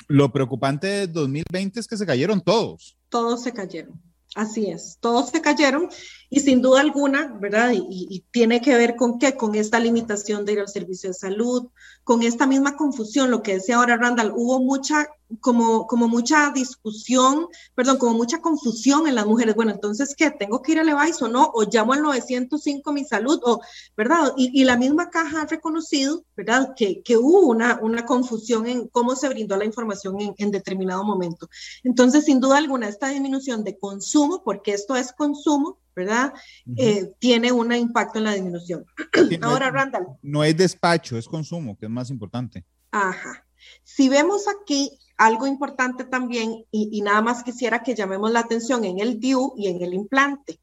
Lo preocupante de 2020 es que se cayeron todos. Todos se cayeron. Así es, todos se cayeron y sin duda alguna, ¿verdad? Y, tiene que ver con qué, con esta limitación de ir al servicio de salud, con esta misma confusión, lo que decía ahora Randall, hubo mucha, como, como mucha discusión, perdón, como mucha confusión en las mujeres. Bueno, entonces, ¿qué? ¿Tengo que ir al EVAIS o no? ¿O llamo al 905 mi salud? ¿O, verdad? Y, la misma caja ha reconocido, ¿verdad? Que, que hubo una, una confusión en cómo se brindó la información en, determinado momento. Entonces, sin duda alguna, esta disminución de consumo, porque esto es consumo, ¿verdad? Eh, tiene un impacto en la disminución. Ahora, Randall. No es despacho, es consumo, que es más importante. Ajá. Si vemos aquí algo importante también, y, y nada más quisiera que llamemos la atención en el DIU y en el implante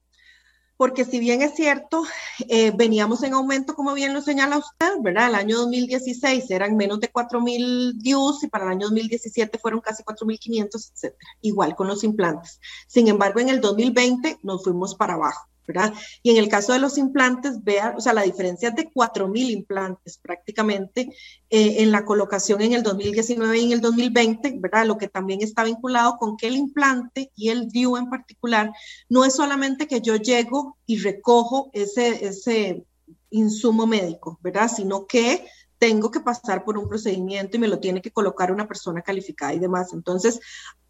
porque si bien es cierto, eh, veníamos en aumento, como bien lo señala usted, ¿verdad? El año 2016 eran menos de 4.000 DIUs y para el año 2017 fueron casi 4.500, etcétera. Igual con los implantes. Sin embargo, en el 2020 nos fuimos para abajo. ¿Verdad? Y en el caso de los implantes, vean, o sea, la diferencia es de 4.000 implantes prácticamente eh, en la colocación en el 2019 y en el 2020, ¿verdad? Lo que también está vinculado con que el implante y el DIU en particular, no es solamente que yo llego y recojo ese, ese insumo médico, ¿verdad? Sino que tengo que pasar por un procedimiento y me lo tiene que colocar una persona calificada y demás. Entonces,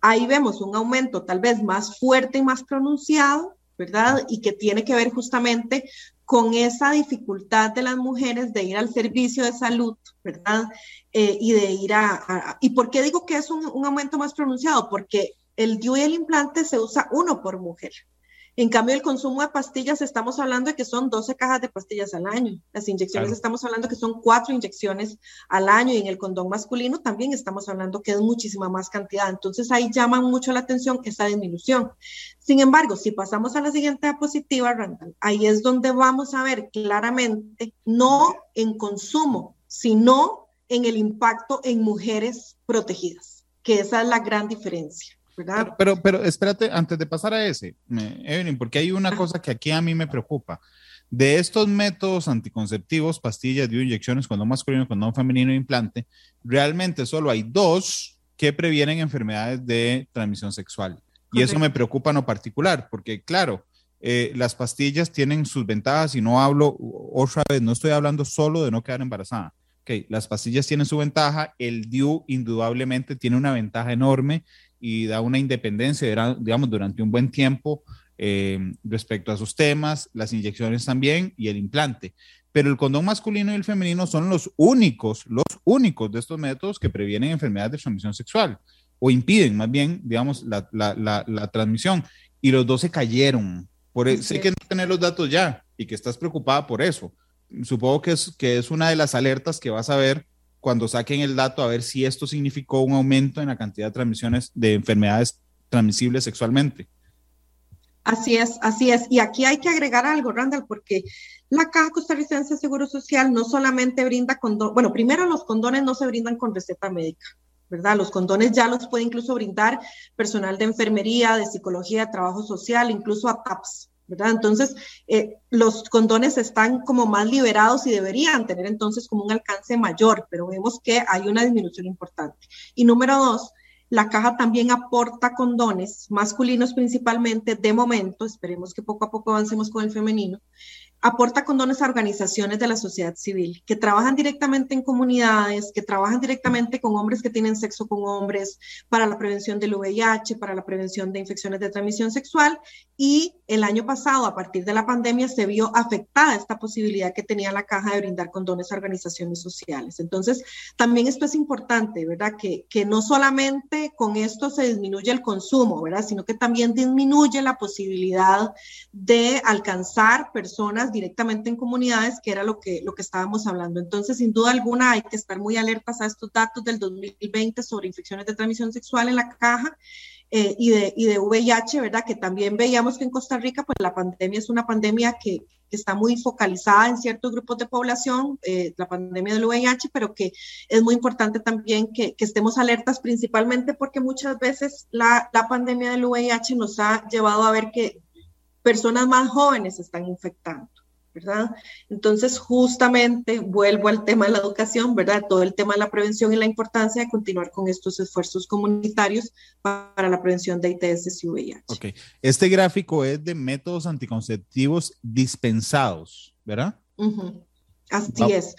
ahí vemos un aumento tal vez más fuerte y más pronunciado, ¿verdad? Y que tiene que ver justamente con esa dificultad de las mujeres de ir al servicio de salud, ¿verdad? Eh, y de ir a, ¿Y por qué digo que es un, un aumento más pronunciado? Porque el DIU y el implante se usa uno por mujer. En cambio, el consumo de pastillas, estamos hablando de que son 12 cajas de pastillas al año. Las inyecciones, estamos hablando que son cuatro inyecciones al año y en el condón masculino también estamos hablando que es muchísima más cantidad. Entonces, ahí llama mucho la atención esa disminución. Sin embargo, si pasamos a la siguiente diapositiva, Randall, ahí es donde vamos a ver claramente, no en consumo, sino en el impacto en mujeres protegidas, que esa es la gran diferencia. Pero, pero, espérate, antes de pasar a ese, Evelyn, porque hay una cosa que aquí a mí me preocupa. De estos métodos anticonceptivos, pastillas, dio inyecciones, condón masculino, condón femenino, implante, realmente solo hay dos que previenen enfermedades de transmisión sexual. Y eso me preocupa en lo particular, porque claro, eh, las pastillas tienen sus ventajas y no hablo otra vez, no estoy hablando solo de no quedar embarazada. Okay, las pastillas tienen su ventaja, el DIU indudablemente tiene una ventaja enorme y da una independencia, digamos, durante un buen tiempo eh, respecto a sus temas, las inyecciones también y el implante. Pero el condón masculino y el femenino son los únicos, los únicos de estos métodos que previenen enfermedades de transmisión sexual o impiden más bien, digamos, la, la, la, transmisión. Y los dos se cayeron. Por, e, sé que no tener los datos ya y que estás preocupada por eso. Supongo que es, que es una de las alertas que vas a ver cuando saquen el dato a ver si esto significó un aumento en la cantidad de transmisiones de enfermedades transmisibles sexualmente. Así es, así es. Y aquí hay que agregar algo, Randall, porque la Caja Costarricense de Seguro Social no solamente brinda condones, bueno, primero los condones no se brindan con receta médica, ¿verdad? Los condones ya los puede incluso brindar personal de enfermería, de psicología, de trabajo social, incluso a TAPS, Entonces, eh, los condones están como más liberados y deberían tener entonces como un alcance mayor, pero vemos que hay una disminución importante. Y número dos, la caja también aporta condones masculinos principalmente de momento, esperemos que poco a poco avancemos con el femenino, aporta condones a organizaciones de la sociedad civil que trabajan directamente en comunidades, que trabajan directamente con hombres que tienen sexo con hombres para la prevención del VIH, para la prevención de infecciones de transmisión sexual. Y el año pasado, a partir de la pandemia, se vio afectada esta posibilidad que tenía la caja de brindar condones a organizaciones sociales. Entonces, también esto es importante, ¿verdad? Que, que no solamente con esto se disminuye el consumo, ¿verdad? Sino que también disminuye la posibilidad de alcanzar personas directamente en comunidades, que era lo que, lo que estábamos hablando. Entonces, sin duda alguna, hay que estar muy alertas a estos datos del 2020 sobre infecciones de transmisión sexual en la caja. Eh, y, de, y de VIH, ¿verdad? Que también veíamos que en Costa Rica, pues la pandemia es una pandemia que, que está muy focalizada en ciertos grupos de población, eh, la pandemia del VIH, pero que es muy importante también que, que, estemos alertas, principalmente porque muchas veces la, la pandemia del VIH nos ha llevado a ver que personas más jóvenes están infectando. ¿Verdad? Entonces, justamente vuelvo al tema de la educación, ¿verdad? Todo el tema de la prevención y la importancia de continuar con estos esfuerzos comunitarios para la prevención de ITS y VIH. Ok, este gráfico es de métodos anticonceptivos dispensados, ¿verdad? Así es.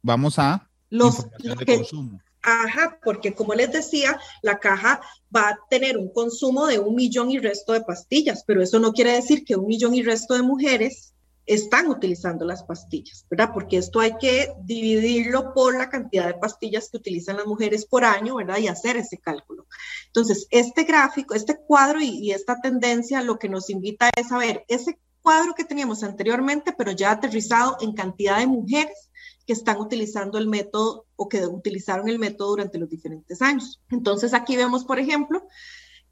Vamos a los de consumo. Ajá, porque como les decía, la caja va a tener un consumo de un millón y resto de pastillas, pero eso no quiere decir que un millón y resto de mujeres están utilizando las pastillas, ¿verdad? Porque esto hay que dividirlo por la cantidad de pastillas que utilizan las mujeres por año, ¿verdad? Y hacer ese cálculo. Entonces, este gráfico, este cuadro y, esta tendencia lo que nos invita es a ver ese cuadro que teníamos anteriormente, pero ya aterrizado en cantidad de mujeres que están utilizando el método o que utilizaron el método durante los diferentes años. Entonces, aquí vemos, por ejemplo,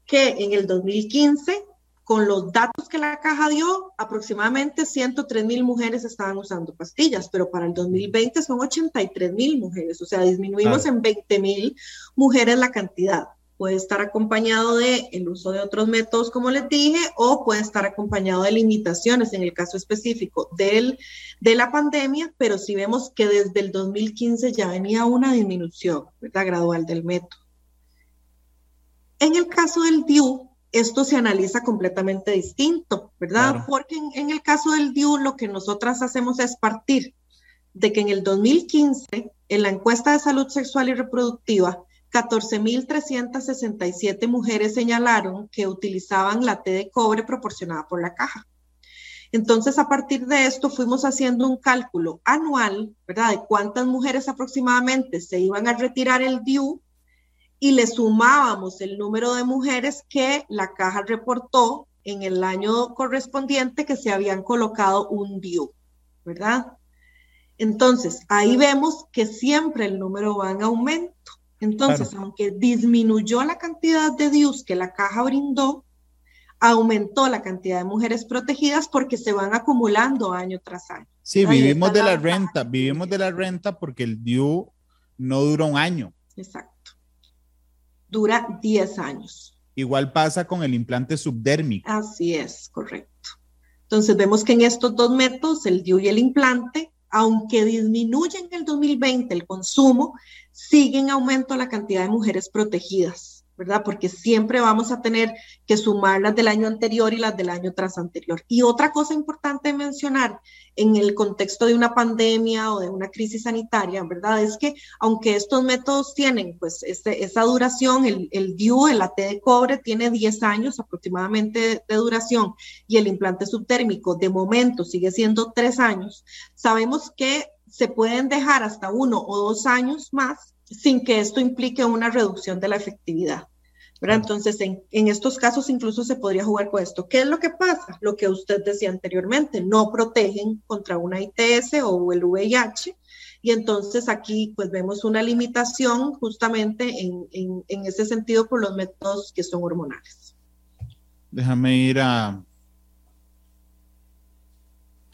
que en el 2015 con los datos que la caja dio, aproximadamente 103 mil mujeres estaban usando pastillas, pero para el 2020 son 83 mil mujeres, o sea, disminuimos en 20 mil mujeres la cantidad. Puede estar acompañado de el uso de otros métodos, como les dije, o puede estar acompañado de limitaciones en el caso específico del, de la pandemia, pero si vemos que desde el 2015 ya venía una disminución ¿verdad? gradual del método. En el caso del DIU, esto se analiza completamente distinto, ¿verdad? Porque en, el caso del DIU lo que nosotras hacemos es partir de que en el 2015, en la encuesta de salud sexual y reproductiva, 14.367 mujeres señalaron que utilizaban la T de cobre proporcionada por la caja. Entonces, a partir de esto, fuimos haciendo un cálculo anual, ¿verdad?, de cuántas mujeres aproximadamente se iban a retirar el DIU y le sumábamos el número de mujeres que la caja reportó en el año correspondiente que se habían colocado un DIU, ¿verdad? Entonces, ahí vemos que siempre el número va en aumento. Entonces, aunque disminuyó la cantidad de DIUs que la caja brindó, aumentó la cantidad de mujeres protegidas porque se van acumulando año tras año. Sí, vivimos de la, renta, vivimos de la renta porque el DIU no dura un año. Exacto. Dura 10 años. Igual pasa con el implante subdérmico. Así es, correcto. Entonces vemos que en estos dos métodos, el DIU y el implante, aunque disminuye en el 2020 el consumo, sigue en aumento la cantidad de mujeres protegidas. ¿Verdad? Porque siempre vamos a tener que sumar las del año anterior y las del año tras anterior. Y otra cosa importante mencionar en el contexto de una pandemia o de una crisis sanitaria, ¿verdad? Es que aunque estos métodos tienen pues este, esa duración, el, el DIU, el AT de cobre, tiene 10 años aproximadamente de duración y el implante subtérmico de momento sigue siendo 3 años, sabemos que se pueden dejar hasta uno o dos años más sin que esto implique una reducción de la efectividad. Entonces, en, estos casos incluso se podría jugar con esto. ¿Qué es lo que pasa? Lo que usted decía anteriormente, no protegen contra una ITS o el VIH. Y entonces aquí pues vemos una limitación justamente en, en ese sentido por los métodos que son hormonales. Déjame ir a,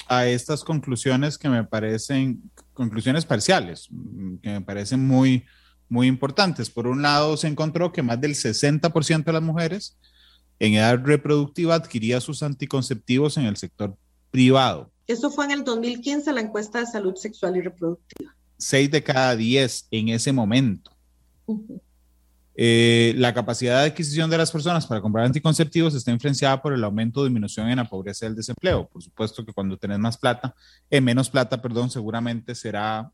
a estas conclusiones que me parecen conclusiones parciales, mm, que me parecen muy, muy importantes. Por un lado, se encontró que más del 60% de las mujeres en edad reproductiva adquiría sus anticonceptivos en el sector privado. Eso fue en el 2015, la encuesta de salud sexual y reproductiva. Seis de cada diez en ese momento. Eh, la capacidad de adquisición de las personas para comprar anticonceptivos está influenciada por el aumento o disminución en la pobreza y el desempleo. Por supuesto que cuando tenés más plata, eh, menos plata, perdón, seguramente será,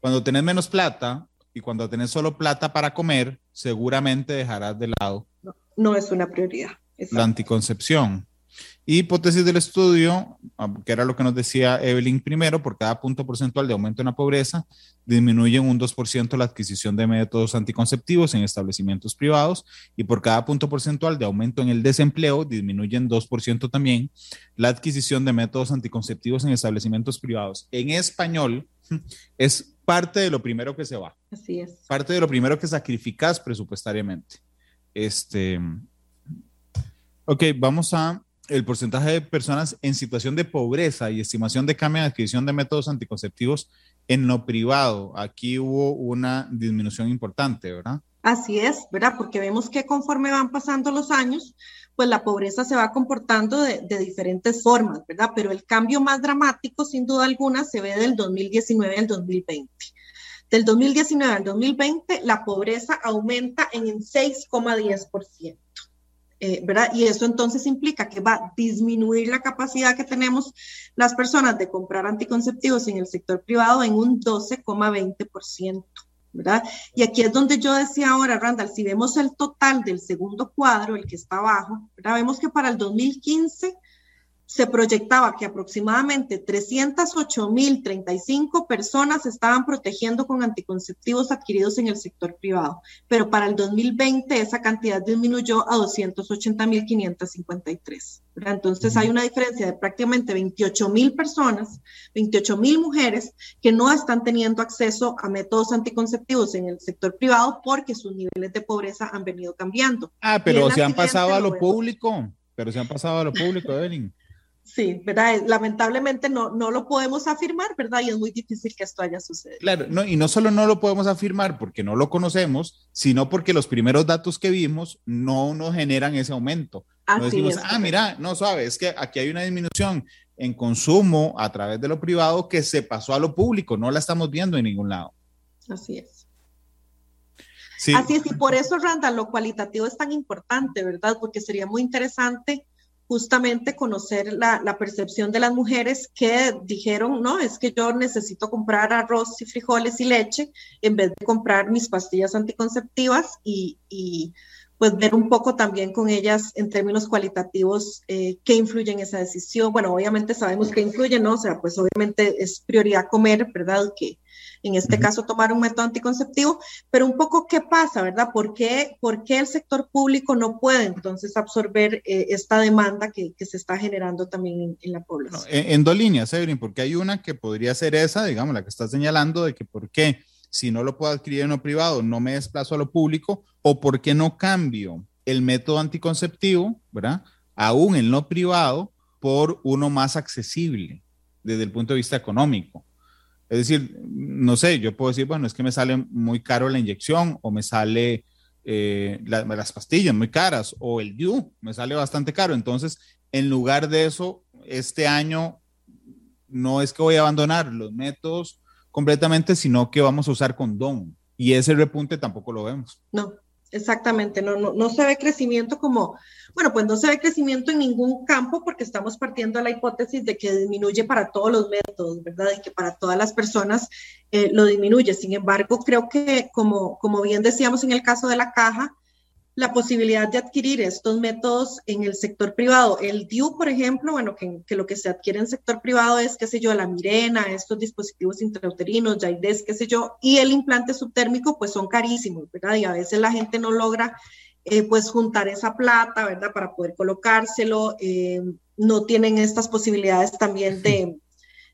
cuando tenés menos plata y cuando tenés solo plata para comer, seguramente dejarás de lado. No, es una prioridad. La anticoncepción. Hipótesis del estudio, ah, que era lo que nos decía Evelyn primero, por cada punto porcentual de aumento en la pobreza, disminuye un 2% la adquisición de métodos anticonceptivos en establecimientos privados y por cada punto porcentual de aumento en el desempleo, disminuyen 2% también la adquisición de métodos anticonceptivos en establecimientos privados. En español, es parte de lo primero que se va. Así es. Parte de lo primero que sacrificas presupuestariamente. Este, ok, vamos a el porcentaje de personas en situación de pobreza y estimación de cambio en adquisición de métodos anticonceptivos en lo privado. Aquí hubo una disminución importante, ¿verdad? Así es, ¿verdad? Porque vemos que conforme van pasando los años, pues la pobreza se va comportando de, de, diferentes formas, ¿verdad? Pero el cambio más dramático, sin duda alguna, se ve del 2019 al 2020. Del 2019 al 2020, la pobreza aumenta en 6,10%. Eh. Y eso entonces implica que va a disminuir la capacidad que tenemos las personas de comprar anticonceptivos en el sector privado en un 12,20%. ¿verdad? Y aquí es donde yo decía ahora, Randall, si vemos el total del segundo cuadro, el que está abajo, vemos que para el 2015 se proyectaba que aproximadamente 308.035 personas estaban protegiendo con anticonceptivos adquiridos en el sector privado, pero para el 2020 esa cantidad disminuyó a 280.553. Entonces hay una diferencia de prácticamente 28.000 personas, 28.000 mujeres que no están teniendo acceso a métodos anticonceptivos en el sector privado porque sus niveles de pobreza han venido cambiando. Ah, pero se han pasado a lo público, pero se han pasado a lo público, Evelyn. Sí, ¿verdad? Lamentablemente no, no lo podemos afirmar, ¿verdad? Y es muy difícil que esto haya sucedido. Claro, no, y no solo no lo podemos afirmar porque no lo conocemos, sino porque los primeros datos que vimos no nos generan ese aumento. no decimos, ah, mira, no sabes, es que aquí hay una disminución en consumo a través de lo privado que se pasó a lo público, no la estamos viendo en ningún lado. Así es. Así es, y por eso, Randa, lo cualitativo es tan importante, ¿verdad? Porque sería muy interesante justamente conocer la, la, percepción de las mujeres que dijeron, no, es que yo necesito comprar arroz y frijoles y leche en vez de comprar mis pastillas anticonceptivas y, y pues ver un poco también con ellas en términos cualitativos eh, qué influye en esa decisión. Bueno, obviamente sabemos que influye, ¿no? O sea, pues obviamente es prioridad comer, ¿verdad? Que en este caso tomar un método anticonceptivo, pero un poco qué pasa, ¿verdad? ¿Por qué, por qué el sector público no puede entonces absorber eh, esta demanda que, que, se está generando también en, la población? en, en, dos líneas, Evelyn, porque hay una que podría ser esa, digamos, la que está señalando de que por qué si no lo puedo adquirir en lo privado, no me desplazo a lo público, o por qué no cambio el método anticonceptivo, ¿verdad? Aún en lo privado, por uno más accesible desde el punto de vista económico. Es decir, no sé, yo puedo decir, bueno, es que me sale muy caro la inyección o me sale eh, la, las pastillas muy caras o el DIU me sale bastante caro. Entonces, en lugar de eso, este año no es que voy a abandonar los métodos completamente, sino que vamos a usar condón. Y ese repunte tampoco lo vemos. No, exactamente, no, no, no se ve crecimiento como, bueno, pues no se ve crecimiento en ningún campo porque estamos partiendo de la hipótesis de que disminuye para todos los métodos, ¿verdad? Y que para todas las personas eh, lo disminuye. Sin embargo, creo que como, como bien decíamos en el caso de la caja, la posibilidad de adquirir estos métodos en el sector privado. El DIU, por ejemplo, bueno, que, que, lo que se adquiere en el sector privado es, qué sé yo, la mirena, estos dispositivos intrauterinos, Jaides, qué sé yo, y el implante subtérmico, pues son carísimos, ¿verdad? Y a veces la gente no logra, eh, pues, juntar esa plata, ¿verdad? Para poder colocárselo. Eh, no tienen estas posibilidades también de,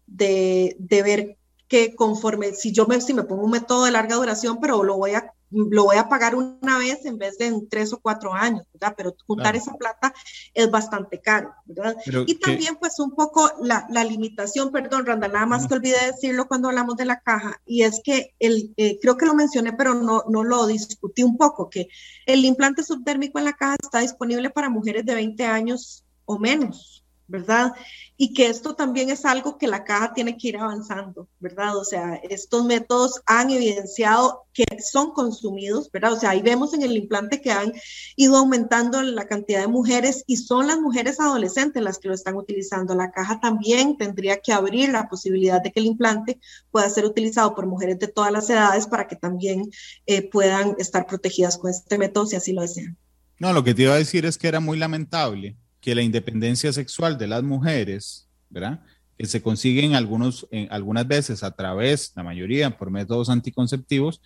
de, de ver que conforme, si yo me, si me pongo un método de larga duración, pero lo voy a lo voy a pagar una vez en vez de en tres o cuatro años, ¿verdad? Pero juntar esa plata es bastante caro, ¿verdad? y también pues un poco la, la limitación, perdón, Randa, nada más que olvidé decirlo cuando hablamos de la caja, y es que el, eh, creo que lo mencioné, pero no, no lo discutí un poco, que el implante subtérmico en la caja está disponible para mujeres de 20 años o menos, ¿verdad? Y que esto también es algo que la caja tiene que ir avanzando, ¿verdad? O sea, estos métodos han evidenciado que son consumidos, ¿verdad? O sea, ahí vemos en el implante que han ido aumentando la cantidad de mujeres y son las mujeres adolescentes las que lo están utilizando. La caja también tendría que abrir la posibilidad de que el implante pueda ser utilizado por mujeres de todas las edades para que también eh, puedan estar protegidas con este método si así lo desean. No, lo que te iba a decir es que era muy lamentable que la independencia sexual de las mujeres, ¿verdad? Que se consigue en algunos, algunas veces a través, la mayoría por métodos anticonceptivos,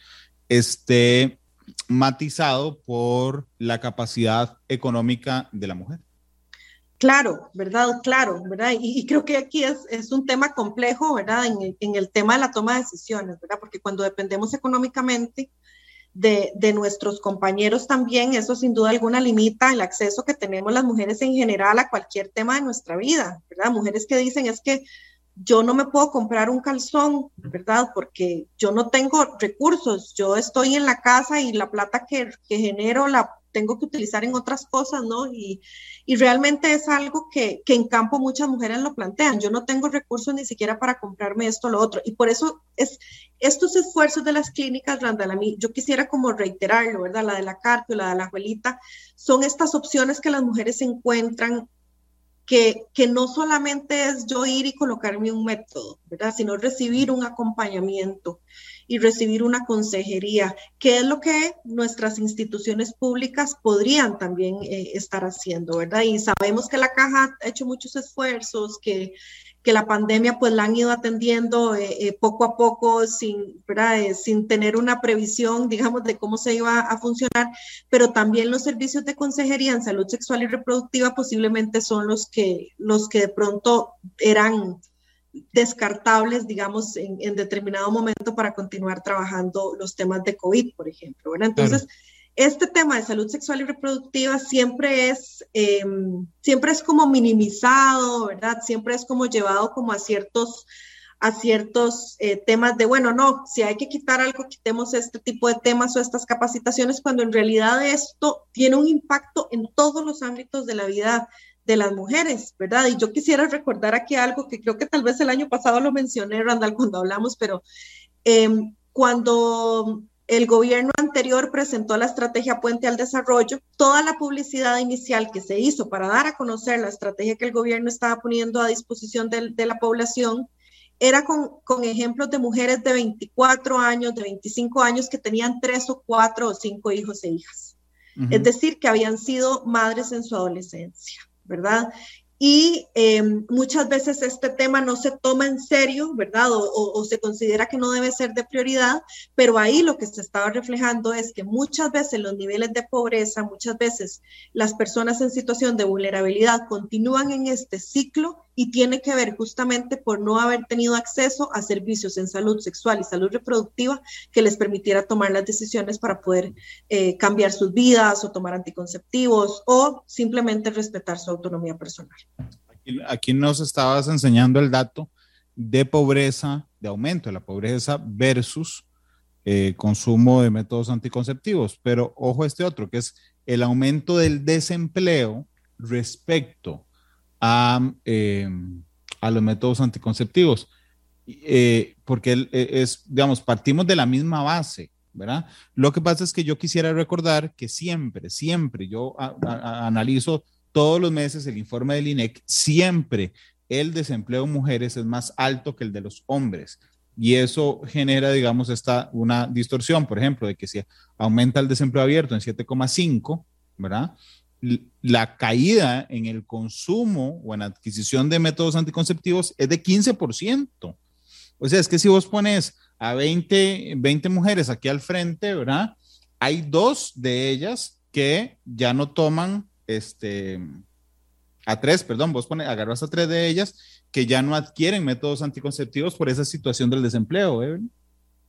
esté matizado por la capacidad económica de la mujer. Claro, ¿verdad? Claro, ¿verdad? Y, creo que aquí es, es, un tema complejo, ¿verdad? En el, en el, tema de la toma de decisiones, ¿verdad? Porque cuando dependemos económicamente, de, nuestros compañeros también, eso sin duda alguna limita el acceso que tenemos las mujeres en general a cualquier tema de nuestra vida, ¿verdad? Mujeres que dicen es que yo no me puedo comprar un calzón, ¿verdad? Porque yo no tengo recursos, yo estoy en la casa y la plata que, que genero la tengo que utilizar en otras cosas, ¿no? Y, y realmente es algo que, que, en campo muchas mujeres lo plantean. Yo no tengo recursos ni siquiera para comprarme esto o lo otro. Y por eso es estos esfuerzos de las clínicas, Randall, a mí, yo quisiera como reiterarlo, ¿verdad? La de la Carpio, la de la abuelita, son estas opciones que las mujeres encuentran que, que, no solamente es yo ir y colocarme un método, ¿verdad? Sino recibir un acompañamiento y recibir una consejería, que es lo que nuestras instituciones públicas podrían también eh, estar haciendo, ¿verdad? Y sabemos que la caja ha hecho muchos esfuerzos, que, que la pandemia pues la han ido atendiendo eh, eh, poco a poco sin, sin tener una previsión, digamos, de cómo se iba a funcionar, pero también los servicios de consejería en salud sexual y reproductiva posiblemente son los que, los que de pronto eran descartables, digamos, en, en, determinado momento para continuar trabajando los temas de COVID, por ejemplo. ¿verdad? Entonces, claro. este tema de salud sexual y reproductiva siempre es, eh, siempre es como minimizado, ¿verdad? Siempre es como llevado como a ciertos a ciertos eh, temas de, bueno, no, si hay que quitar algo, quitemos este tipo de temas o estas capacitaciones, cuando en realidad esto tiene un impacto en todos los ámbitos de la vida de las mujeres, ¿verdad? Y yo quisiera recordar aquí algo que creo que tal vez el año pasado lo mencioné, Randall, cuando hablamos, pero eh, cuando el gobierno anterior presentó la estrategia Puente al Desarrollo. Toda la publicidad inicial que se hizo para dar a conocer la estrategia que el gobierno estaba poniendo a disposición de, de la población era con, con, ejemplos de mujeres de 24 años, de 25 años que tenían tres o cuatro o cinco hijos e hijas. Es decir, que habían sido madres en su adolescencia, ¿verdad? y eh, muchas veces este tema no se toma en serio, ¿verdad? O, se considera que no debe ser de prioridad, pero ahí lo que se estaba reflejando es que muchas veces los niveles de pobreza, muchas veces las personas en situación de vulnerabilidad continúan en este ciclo y tiene que ver justamente por no haber tenido acceso a servicios en salud sexual y salud reproductiva que les permitiera tomar las decisiones para poder eh, cambiar sus vidas o tomar anticonceptivos o simplemente respetar su autonomía personal. Aquí, nos estabas enseñando el dato de pobreza, de aumento de la pobreza versus eh, consumo de métodos anticonceptivos, pero ojo este otro, que es el aumento del desempleo respecto a, eh, a los métodos anticonceptivos, eh, porque eh, es, digamos, partimos de la misma base, ¿verdad? Lo que pasa es que yo quisiera recordar que siempre, siempre, yo analizo todos los meses el informe del INEC, siempre el desempleo de mujeres es más alto que el de los hombres. Y eso genera, digamos, esta, una distorsión, por ejemplo, de que si aumenta el desempleo abierto en 7,5, ¿verdad? La caída en el consumo o en adquisición de métodos anticonceptivos es de 15%. O sea, es que si vos pones a 20, 20 mujeres aquí al frente, ¿verdad? Hay dos de ellas que ya no toman, este, a tres, perdón, vos pones, agarras a tres de ellas que ya no adquieren métodos anticonceptivos por esa situación del desempleo, Evelyn.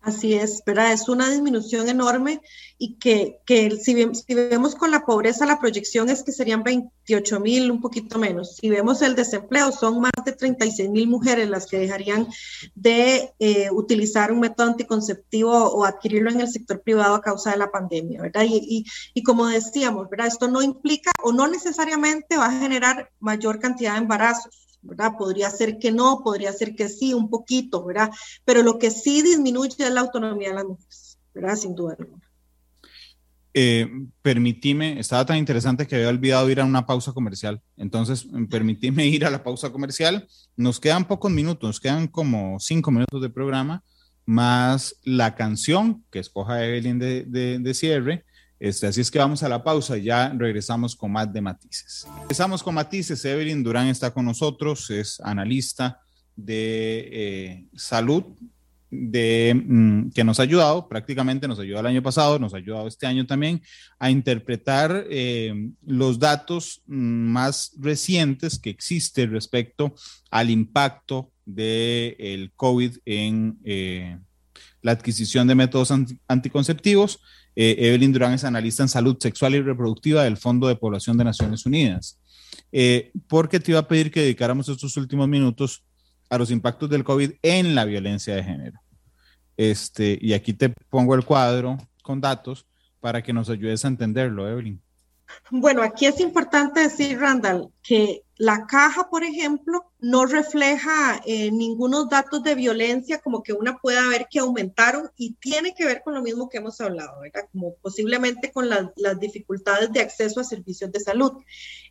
Así es, ¿verdad? Es una disminución enorme y que, que si, si, vemos con la pobreza, la proyección es que serían 28 mil, un poquito menos. Si vemos el desempleo, son más de 36 mil mujeres las que dejarían de eh, utilizar un método anticonceptivo o adquirirlo en el sector privado a causa de la pandemia, ¿verdad? Y, y, y como decíamos, ¿verdad? Esto no implica o no necesariamente va a generar mayor cantidad de embarazos ¿verdad? Podría ser que no, podría ser que sí, un poquito, ¿verdad? Pero lo que sí disminuye es la autonomía de las mujeres, ¿verdad? Sin duda alguna. Eh, permitime, estaba tan interesante que había olvidado ir a una pausa comercial. Entonces, permitime ir a la pausa comercial. Nos quedan pocos minutos, nos quedan como cinco minutos de programa, más la canción que escoja Evelyn de, de, de cierre este, así es que vamos a la pausa y ya regresamos con más de matices. Empezamos con matices. Evelyn Durán está con nosotros, es analista de eh, salud de, mm, que nos ha ayudado, prácticamente nos ayudó el año pasado, nos ha ayudado este año también a interpretar eh, los datos mm, más recientes que existen respecto al impacto del el COVID en eh, la adquisición de métodos anticonceptivos. Eh, Evelyn Durán es analista en salud sexual y reproductiva del Fondo de Población de Naciones Unidas. Eh, porque te iba a pedir que dedicáramos estos últimos minutos a los impactos del COVID en la violencia de género. Este, y aquí te pongo el cuadro con datos para que nos ayudes a entenderlo, Evelyn. Bueno, aquí es importante decir, Randall, que la caja, por ejemplo, no refleja eh, ningunos datos de violencia como que una pueda ver que aumentaron y tiene que ver con lo mismo que hemos hablado, ¿verdad? Como posiblemente con las dificultades de acceso a servicios de salud.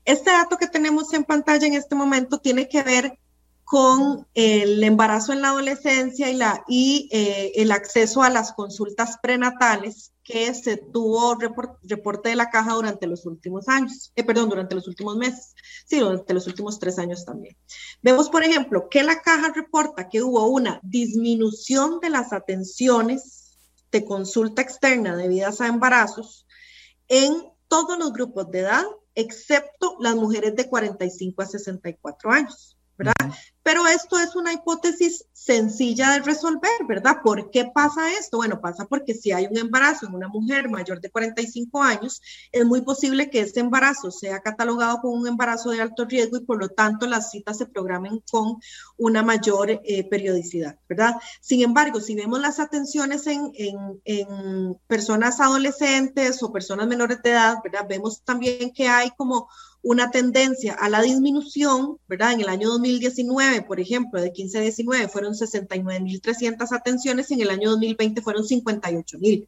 Este dato que tenemos en pantalla en este momento tiene que ver con el embarazo en la adolescencia y, la, y eh, el acceso a las consultas prenatales que se tuvo reporte de la caja durante los últimos años, eh, perdón, durante los últimos meses, sí, durante los últimos tres años también. Vemos, por ejemplo, que la caja reporta que hubo una disminución de las atenciones de consulta externa debidas a embarazos en todos los grupos de edad, excepto las mujeres de 45 a 64 años. ¿Verdad? Pero esto es una hipótesis sencilla de resolver, ¿verdad? ¿Por qué pasa esto? Bueno, pasa porque si hay un embarazo en una mujer mayor de 45 años, es muy posible que ese embarazo sea catalogado como un embarazo de alto riesgo y por lo tanto las citas se programen con una mayor eh, periodicidad, ¿verdad? Sin embargo, si vemos las atenciones en, en, en personas adolescentes o personas menores de edad, ¿verdad? Vemos también que hay como una tendencia a la disminución, ¿verdad? En el año 2019, por ejemplo, de 15 a 19 fueron 69.300 atenciones y en el año 2020 fueron 58.000.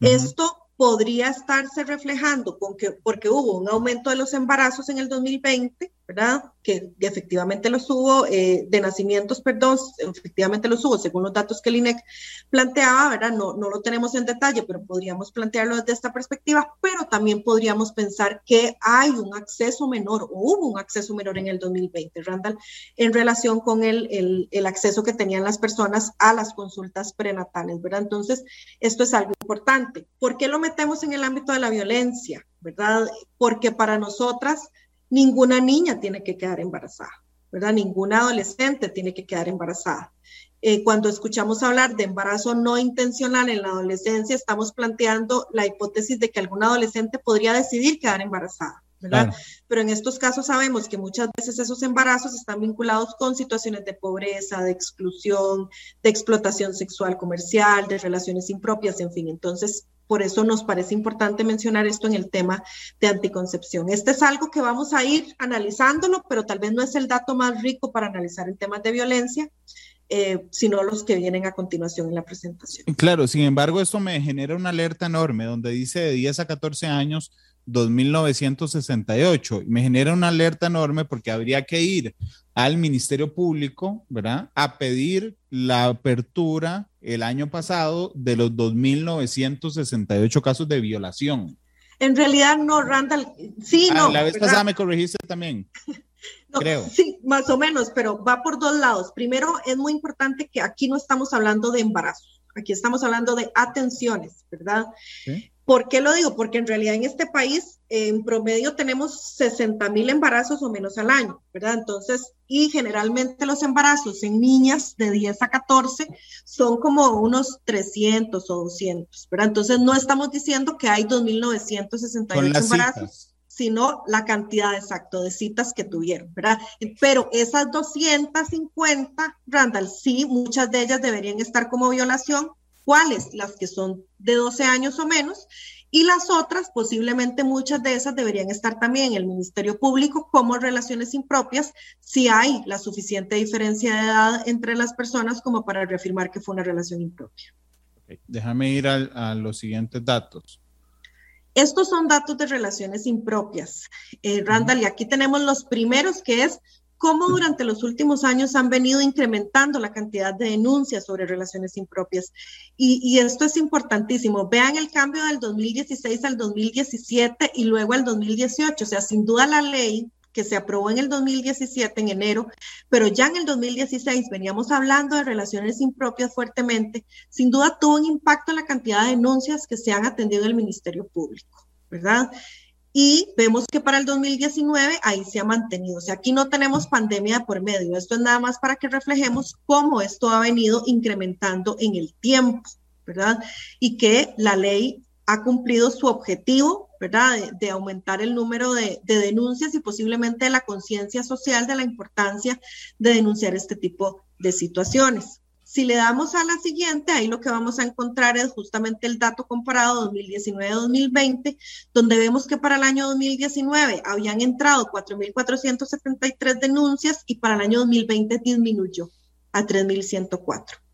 Esto podría estarse reflejando con que, porque hubo un aumento de los embarazos en el 2020, ¿verdad? Que, efectivamente los hubo, eh, de nacimientos, perdón, efectivamente los hubo, según los datos que el INEC planteaba, ¿verdad? No, no lo tenemos en detalle, pero podríamos plantearlo desde esta perspectiva, pero también podríamos pensar que hay un acceso menor, o hubo un acceso menor en el 2020, Randall, en relación con el, el, el acceso que tenían las personas a las consultas prenatales, ¿verdad? Entonces, esto es algo importante. ¿Por qué lo metemos en el ámbito de la violencia, ¿verdad? Porque para nosotras, ninguna niña tiene que quedar embarazada, ¿verdad? Ninguna adolescente tiene que quedar embarazada. Eh, cuando escuchamos hablar de embarazo no intencional en la adolescencia, estamos planteando la hipótesis de que algún adolescente podría decidir quedar embarazada. ¿verdad? Pero en estos casos sabemos que muchas veces esos embarazos están vinculados con situaciones de pobreza, de exclusión, de explotación sexual comercial, de relaciones impropias, en fin. Entonces, por eso nos parece importante mencionar esto en el tema de anticoncepción. Este es algo que vamos a ir analizándolo, pero tal vez no es el dato más rico para analizar en temas de violencia. Eh, sino los que vienen a continuación en la presentación. Claro, sin embargo, esto me genera una alerta enorme donde dice de 10 a 14 años 2.968. Me genera una alerta enorme porque habría que ir al Ministerio Público, ¿verdad? A pedir la apertura el año pasado de los 2.968 casos de violación. En realidad no, Randall. Sí, ah, no. La vez pasada me corregiste también. creo. Sí, más o menos, pero va por dos lados. Primero, es muy importante que aquí no estamos hablando de embarazos, aquí estamos hablando de atenciones, ¿verdad? ¿Sí? ¿Por qué lo digo? Porque en realidad en este país en promedio tenemos 60 mil embarazos o menos al año, ¿verdad? Entonces, y generalmente los embarazos en niñas de 10 a 14 son como unos 300 o 200, ¿verdad? Entonces, no estamos diciendo que hay 2.968 embarazos. sino la cantidad exacta de citas que tuvieron, ¿verdad? Pero esas 250, Randall, sí, muchas de ellas deberían estar como violación, cuáles, las que son de 12 años o menos, y las otras, posiblemente muchas de esas deberían estar también en el Ministerio Público como relaciones impropias, si hay la suficiente diferencia de edad entre las personas como para reafirmar que fue una relación impropia. Déjame ir a, los siguientes datos. Estos son datos de relaciones impropias. Eh, Randall, y aquí tenemos los primeros, que es cómo durante los últimos años han venido incrementando la cantidad de denuncias sobre relaciones impropias. Y, esto es importantísimo. Vean el cambio del 2016 al 2017 y luego al 2018. O sea, sin duda la ley que se aprobó en el 2017, en enero, pero ya en el 2016 veníamos hablando de relaciones impropias fuertemente, sin duda tuvo un impacto en la cantidad de denuncias que se han atendido en el Ministerio Público, ¿verdad? Y vemos que para el 2019 ahí se ha mantenido. O sea, aquí no tenemos pandemia por medio. Esto es nada más para que reflejemos cómo esto ha venido incrementando en el tiempo, ¿verdad? Y que la ley ha cumplido su objetivo, ¿verdad? De, aumentar el número de, de, denuncias y posiblemente la conciencia social de la importancia de denunciar este tipo de situaciones. Si le damos a la siguiente, ahí lo que vamos a encontrar es justamente el dato comparado 2019-2020, donde vemos que para el año 2019 habían entrado 4.473 denuncias y para el año 2020 disminuyó a 3.104.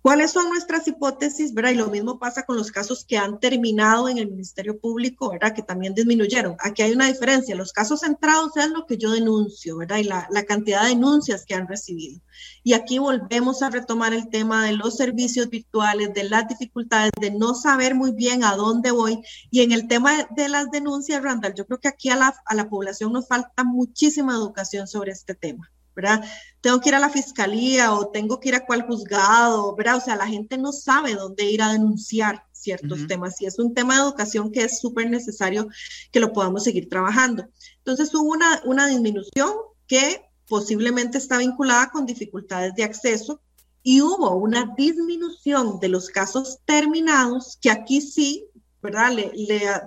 ¿Cuáles son nuestras hipótesis? ¿verdad? Y lo mismo pasa con los casos que han terminado en el Ministerio Público, ¿verdad? que también disminuyeron. Aquí hay una diferencia. Los casos centrados es lo que yo denuncio, ¿verdad? y la, la cantidad de denuncias que han recibido. Y aquí volvemos a retomar el tema de los servicios virtuales, de las dificultades, de no saber muy bien a dónde voy. Y en el tema de las denuncias, Randall, yo creo que aquí a la, a la población nos falta muchísima educación sobre este tema. ¿Verdad? Tengo que ir a la fiscalía o tengo que ir a cuál juzgado, ¿verdad? O sea, la gente no sabe dónde ir a denunciar ciertos temas y es un tema de educación que es súper necesario que lo podamos seguir trabajando. Entonces hubo una, una disminución que posiblemente está vinculada con dificultades de acceso y hubo una disminución de los casos terminados que aquí sí ¿verdad? Le,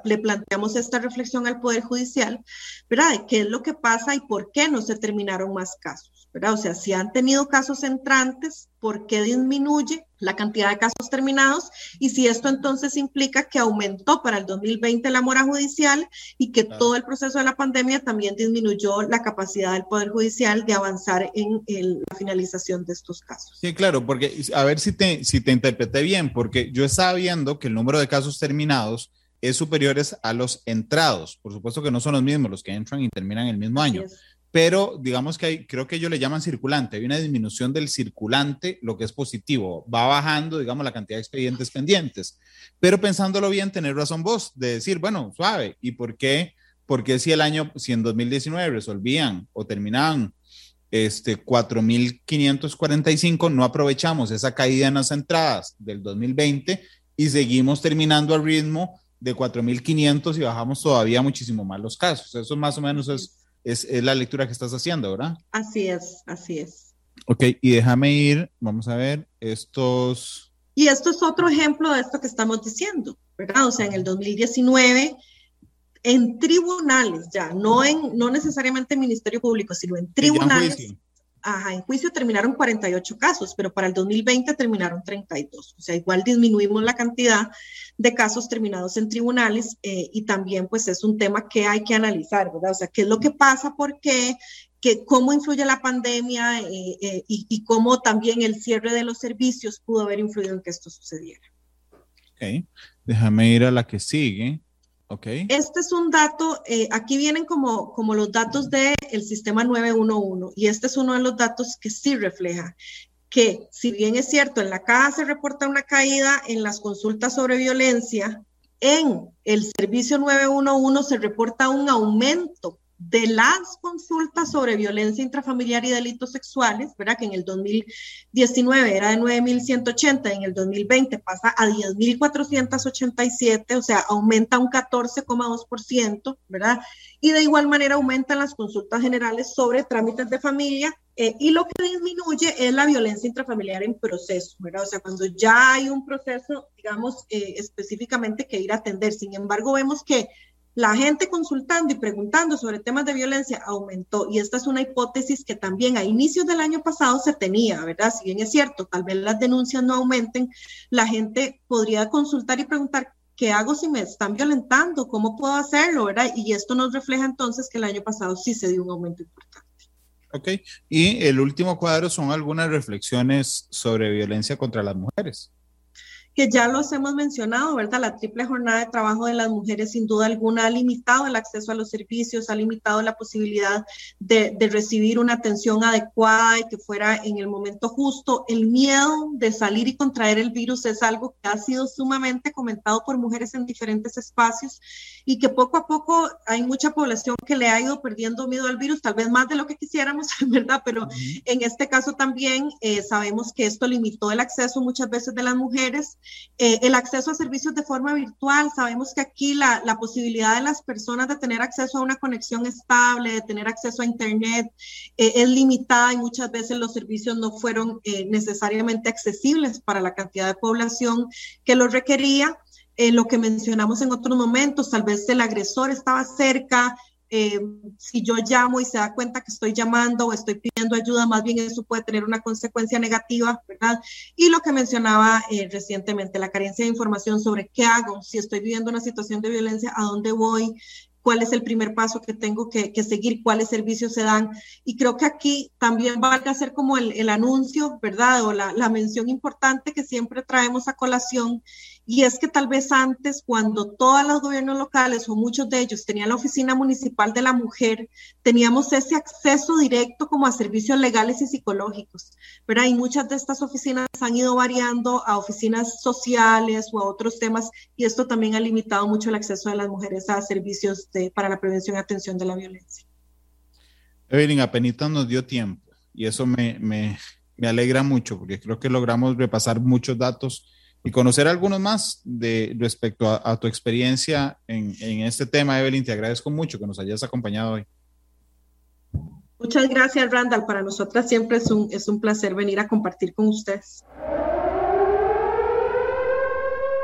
le, planteamos esta reflexión al Poder Judicial, ¿verdad? Qué es lo que pasa y por qué no se terminaron más casos, ¿verdad? O sea, si han tenido casos entrantes, por qué disminuye la cantidad de casos terminados y si esto entonces implica que aumentó para el 2020 la mora judicial y que todo el proceso de la pandemia también disminuyó la capacidad del Poder Judicial de avanzar en la finalización de estos casos. Sí, claro, porque a ver si te, si te interpreté bien, porque yo estaba viendo que el número de casos terminados es superiores a los entrados. Por supuesto que no son los mismos los que entran y terminan el mismo año pero digamos que hay, creo que ellos le llaman circulante, hay una disminución del circulante, lo que es positivo, va bajando, digamos, la cantidad de expedientes pendientes. Pero pensándolo bien, tener razón vos de decir, bueno, suave, ¿y por qué? Porque si el año, si en 2019 resolvían o terminaban este 4.545, no aprovechamos esa caída en las entradas del 2020 y seguimos terminando al ritmo de 4.500 y bajamos todavía muchísimo más los casos. Eso más o menos es es, la lectura que estás haciendo, ¿verdad? Así es, así es. Ok, y déjame ir, vamos a ver, estos... Y esto es otro ejemplo de esto que estamos diciendo, ¿verdad? O sea, en el 2019, en tribunales ya, no, en, no necesariamente en Ministerio Público, sino en tribunales. Ajá, en juicio terminaron 48 casos, pero para el 2020 terminaron 32. O sea, igual disminuimos la cantidad de casos terminados en tribunales eh, y también pues es un tema que hay que analizar, ¿verdad? O sea, ¿qué es lo que pasa? ¿Por qué? Que, cómo influye la pandemia eh, eh, y, y, cómo también el cierre de los servicios pudo haber influido en que esto sucediera. Ok, déjame ir a la que sigue. Este es un dato, eh, aquí vienen como, como los datos del sistema 911 y este es uno de los datos que sí refleja que si bien es cierto, en la caja se reporta una caída en las consultas sobre violencia, en el servicio 911 se reporta un aumento de las consultas sobre violencia intrafamiliar y delitos sexuales, ¿verdad? Que en el 2019 era de 9.180, en el 2020 pasa a 10.487, o sea, aumenta un 14,2%, ¿verdad? Y de igual manera aumentan las consultas generales sobre trámites de familia eh, y lo que disminuye es la violencia intrafamiliar en proceso, ¿verdad? O sea, cuando ya hay un proceso, digamos, eh, específicamente que ir a atender. Sin embargo, vemos que la gente consultando y preguntando sobre temas de violencia aumentó y esta es una hipótesis que también a inicios del año pasado se tenía, ¿verdad? Si bien es cierto, tal vez las denuncias no aumenten, la gente podría consultar y preguntar, ¿qué hago si me están violentando? ¿Cómo puedo hacerlo? ¿verdad? Y esto nos refleja entonces que el año pasado sí se dio un aumento importante. Ok, y el último cuadro son algunas reflexiones sobre violencia contra las mujeres que ya los hemos mencionado, ¿verdad? La triple jornada de trabajo de las mujeres sin duda alguna ha limitado el acceso a los servicios, ha limitado la posibilidad de, recibir una atención adecuada y que fuera en el momento justo. El miedo de salir y contraer el virus es algo que ha sido sumamente comentado por mujeres en diferentes espacios y que poco a poco hay mucha población que le ha ido perdiendo miedo al virus, tal vez más de lo que quisiéramos, ¿verdad? Pero en este caso también eh, sabemos que esto limitó el acceso muchas veces de las mujeres eh, el acceso a servicios de forma virtual, sabemos que aquí la, posibilidad de las personas de tener acceso a una conexión estable, de tener acceso a Internet, eh, es limitada y muchas veces los servicios no fueron eh, necesariamente accesibles para la cantidad de población que lo requería. lo que mencionamos en otros momentos, tal vez el agresor estaba cerca, eh, si yo llamo y se da cuenta que estoy llamando o estoy pidiendo ayuda, más bien eso puede tener una consecuencia negativa, ¿verdad? Y lo que mencionaba eh, recientemente, la carencia de información sobre qué hago, si estoy viviendo una situación de violencia, a dónde voy, cuál es el primer paso que tengo que, seguir, cuáles servicios se dan. Y creo que aquí también va a ser como el, anuncio, ¿verdad? O la, la, mención importante que siempre traemos a colación y es que tal vez antes, cuando todos los gobiernos locales o muchos de ellos tenían la oficina municipal de la mujer, teníamos ese acceso directo como a servicios legales y psicológicos, pero hay muchas de estas oficinas han ido variando a oficinas sociales o a otros temas y esto también ha limitado mucho el acceso de las mujeres a servicios de, para la prevención y atención de la violencia. Evelyn, apenas nos dio tiempo y eso me, me, me alegra mucho porque creo que logramos repasar muchos datos y conocer algunos más de respecto a, tu experiencia en, en, este tema, Evelyn. Te agradezco mucho que nos hayas acompañado hoy. Muchas gracias, Randall. Para nosotras siempre es un, es un placer venir a compartir con ustedes.